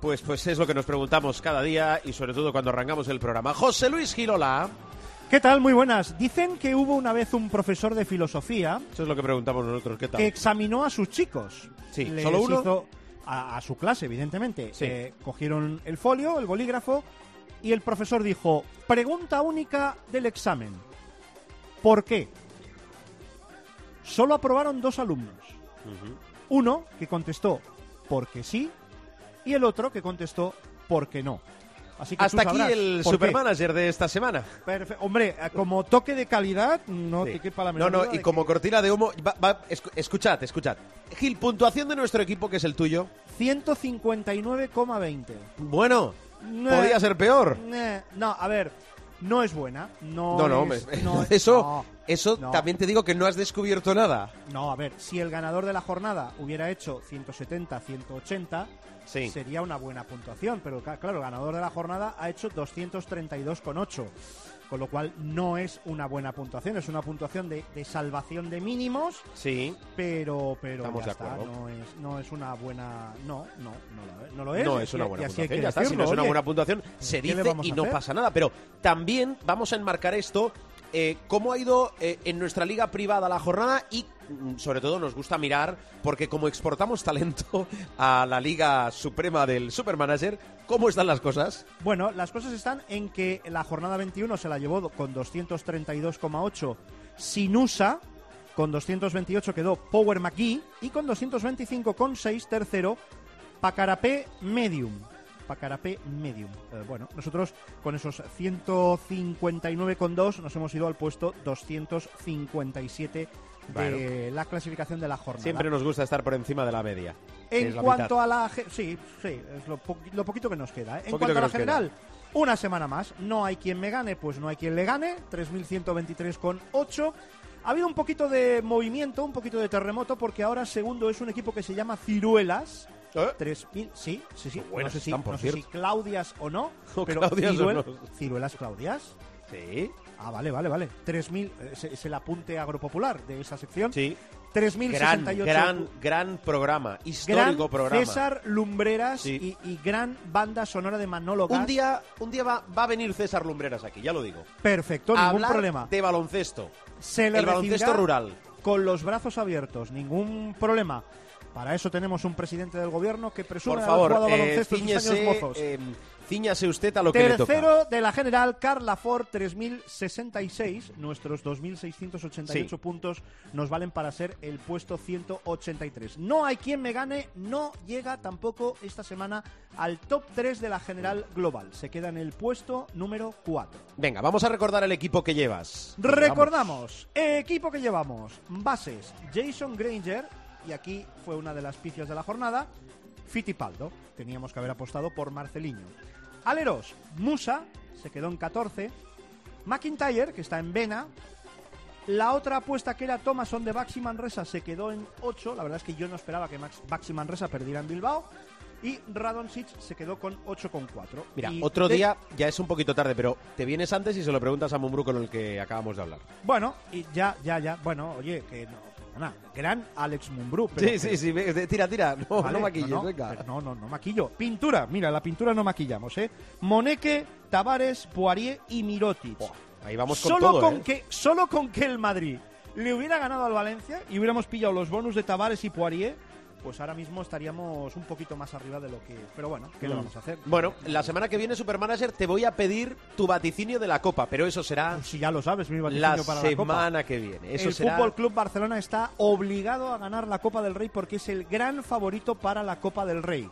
Pues, pues es lo que nos preguntamos cada día y sobre todo cuando arrancamos el programa. José Luis Girola. ¿Qué tal? Muy buenas. Dicen que hubo una vez un profesor de filosofía Eso es lo que preguntamos nosotros. ¿Qué tal? que examinó a sus chicos. Sí, Les ¿solo uno? hizo- a, a su clase, evidentemente. Sí. Eh, cogieron el folio, el bolígrafo, y el profesor dijo, pregunta única del examen. ¿Por qué? Solo aprobaron dos alumnos. Uno que contestó porque sí y el otro que contestó porque no. Así que tú Hasta aquí el supermanager de esta semana. Hombre, eh, como toque de calidad, no Sí. te quepa la No, menor no, duda y como que cortina de humo, va- va- escu- escuchad, escuchad. Gil, puntuación de nuestro equipo, que es el tuyo. 159,20. Bueno, Nah. podía ser peor. No, a ver, no es buena. No, No, no, es- no es- eso, no, eso no. también te digo que no has descubierto nada. No, a ver, si el ganador de la jornada hubiera hecho 170, 180, Sí. sería una buena puntuación. Pero claro, el ganador de la jornada ha hecho 232,8. Con lo cual no es una buena puntuación, es una puntuación de, de salvación de mínimos, Sí. pero pero Estamos ya de está, acuerdo. no es no es una buena no no no lo es, no lo es, No y- es una y buena puntuación. que Ya está, si no es una buena puntuación, se ¿qué le dice y no hacer? pasa nada. Pero también vamos a enmarcar esto, eh, cómo ha ido eh, en nuestra liga privada la jornada y mm, sobre todo nos gusta mirar, porque como exportamos talento a la liga suprema del Supermanager, ¿cómo están las cosas? Bueno, las cosas están en que la jornada 21 se la llevó con 232,8 Sinusa, con 228 quedó Power McGee y con 225,6 tercero Pacarapé Medium. Pacarapé Medium. Eh, bueno, nosotros con esos 159,2 nos hemos ido al puesto 257 de la clasificación de la jornada. Siempre nos gusta estar por encima de la media. En la cuanto mitad. a la... Sí, sí, es lo, po- lo poquito que nos queda. ¿eh? En cuanto a la nos queda. general, una semana más. No hay quien me gane, pues no hay quien le gane. 3.123,8. Ha habido un poquito de movimiento, un poquito de terremoto, porque ahora segundo es un equipo que se llama Ciruelas. ¿Eh? 3.000, sí, sí, sí. Qué buenas no sé, si, no sé. Claudias o no, O pero Claudias o Ciruel- no. Ciruelas Claudias. Sí, Ah, vale, vale, vale. 3.000, eh, es, es el apunte agropopular de esa sección. sí. Gran, 3.068 gran, gran programa. Histórico gran programa. César Lumbreras Sí. y, y gran banda sonora de Manolo Gas. Un día, un día va, va a venir César Lumbreras aquí, ya lo digo. Perfecto, A ningún problema. de baloncesto. Se le el baloncesto rural. Con los brazos abiertos, ningún problema. Para eso tenemos un presidente del gobierno que presume Por de haber favor, jugado eh, baloncesto en sus años mozos. eh, cíñase usted a lo que le toca. Tercero de la general, Carla Ford, 3.066. Nuestros 2.688 Sí. puntos nos valen para ser el puesto 183. No hay quien me gane, no llega tampoco esta semana al top 3 de la general global. Se queda en el puesto número 4. Venga, vamos a recordar el equipo que llevas. Recordamos, equipo que llevamos, bases, Jason Granger, y aquí fue una de las picias de la jornada, Fittipaldo, teníamos que haber apostado por Marceliño. Aleros, Musa, se quedó en 14, McIntyre, que está en Vena, La otra apuesta que era Thomason de Baxi Manresa se quedó en 8. La verdad es que yo no esperaba que Max, Baxi Manresa perdiera en Bilbao. Y Radonjic se quedó con 8,4. Mira, Y otro de- día ya es un poquito tarde, pero te vienes antes y se lo preguntas a Mumbrú con el que acabamos de hablar. Bueno, y ya, ya, ya. Bueno, oye, que no. Gran Alex Mumbrú. pero Sí, sí, sí, tira, tira. No, Vale, no maquilles, no, no, venga. pero no, no, no maquillo. Pintura, mira, la pintura no maquillamos, ¿eh? Moneque, Tavares, Poirier y Mirotic. Ahí vamos con solo todo, con ¿eh? que Solo con que el Madrid le hubiera ganado al Valencia y hubiéramos pillado los bonus de Tavares y Poirier, pues ahora mismo estaríamos un poquito más arriba de lo que... Pero bueno, ¿qué le Mm. vamos a hacer? Bueno, la semana que viene, Supermanager, te voy a pedir tu vaticinio de la Copa, pero eso será Si ya lo sabes, mi vaticinio la para la Copa. semana que viene. Eso el será... Fútbol Club Barcelona está obligado a ganar la Copa del Rey porque es el gran favorito para la Copa del Rey.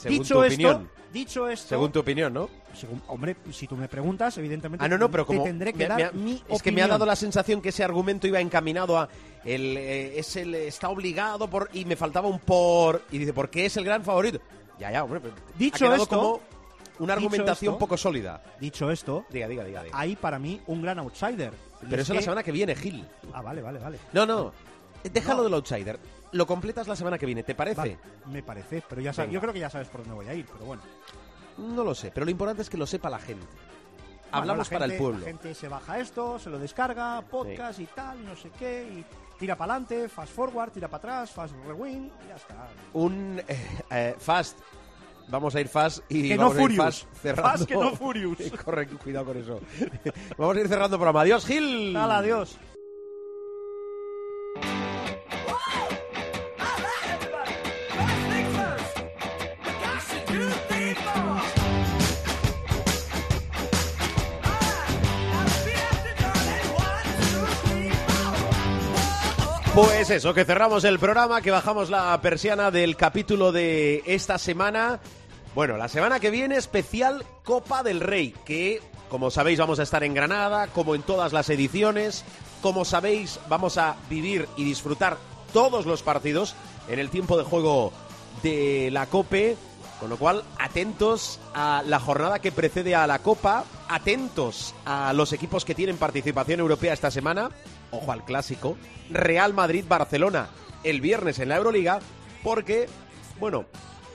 Según dicho tu esto, opinión. dicho esto, Según tu opinión, ¿no? según- hombre, si tú me preguntas, evidentemente Ah, no, no, pero te como tendré que me- dar me ha- mi es que me ha dado la sensación que ese argumento iba encaminado a el eh, es el está obligado por y me faltaba un por y dice porque es el gran favorito. Ya, ya, hombre. pero Dicho ha esto- como una argumentación esto- poco sólida. Dicho esto, Diga, diga, diga, diga. hay para mí un gran outsider. Pero es eso es la semana que viene, Gil. Ah, vale, vale, vale. No, no. Déjalo No. del outsider. Lo completas la semana que viene, ¿te parece? Vale, me parece, pero ya sabes, yo creo que ya sabes por dónde voy a ir, pero bueno. No lo sé, pero lo importante es que lo sepa la gente. Bueno, Hablamos la para el gente- pueblo. La gente se baja esto, se lo descarga, podcast y tal, no sé qué, y tira para adelante, fast forward, tira para atrás, fast rewind, y ya está. Un eh, eh, fast. Vamos a ir fast y Que no vamos a ir furious. fast cerrando. Fast que no furious. Correcto, cuidado con eso. vamos a ir cerrando el programa. Adiós, Gil. Hala, adiós. Pues eso, que cerramos el programa, que bajamos la persiana del capítulo de esta semana. Bueno, la semana que viene especial Copa del Rey, que como sabéis vamos a estar en Granada, como en todas las ediciones. Como sabéis vamos a vivir y disfrutar todos los partidos en el tiempo de juego de la Cope. Con lo cual, atentos a la jornada que precede a la Copa, atentos a los equipos que tienen participación europea esta semana, ojo al clásico, Real Madrid-Barcelona el viernes en la Euroliga, porque, bueno,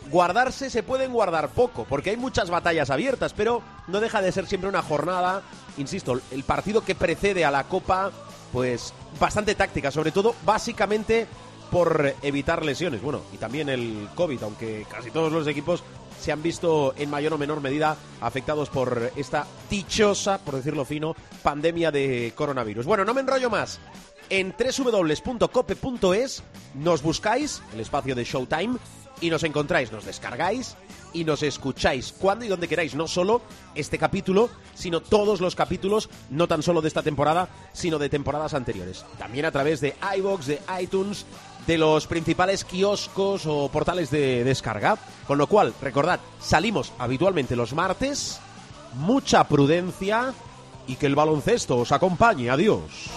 guardarse se pueden guardar poco, porque hay muchas batallas abiertas, pero no deja de ser siempre una jornada, insisto, el partido que precede a la Copa, pues bastante táctica, sobre todo básicamente por evitar lesiones. Bueno, y también el COVID, aunque casi todos los equipos se han visto en mayor o menor medida afectados por esta dichosa, por decirlo fino, pandemia de coronavirus. Bueno, no me enrollo más. En www.cope.es nos buscáis el espacio de Showtime y nos encontráis, nos descargáis y nos escucháis cuando y donde queráis, no solo este capítulo, sino todos los capítulos, no tan solo de esta temporada, sino de temporadas anteriores. También a través de iVoox, de iTunes, de los principales kioscos o portales de descarga. Con lo cual, recordad, salimos habitualmente los martes, mucha prudencia y que el baloncesto os acompañe. Adiós.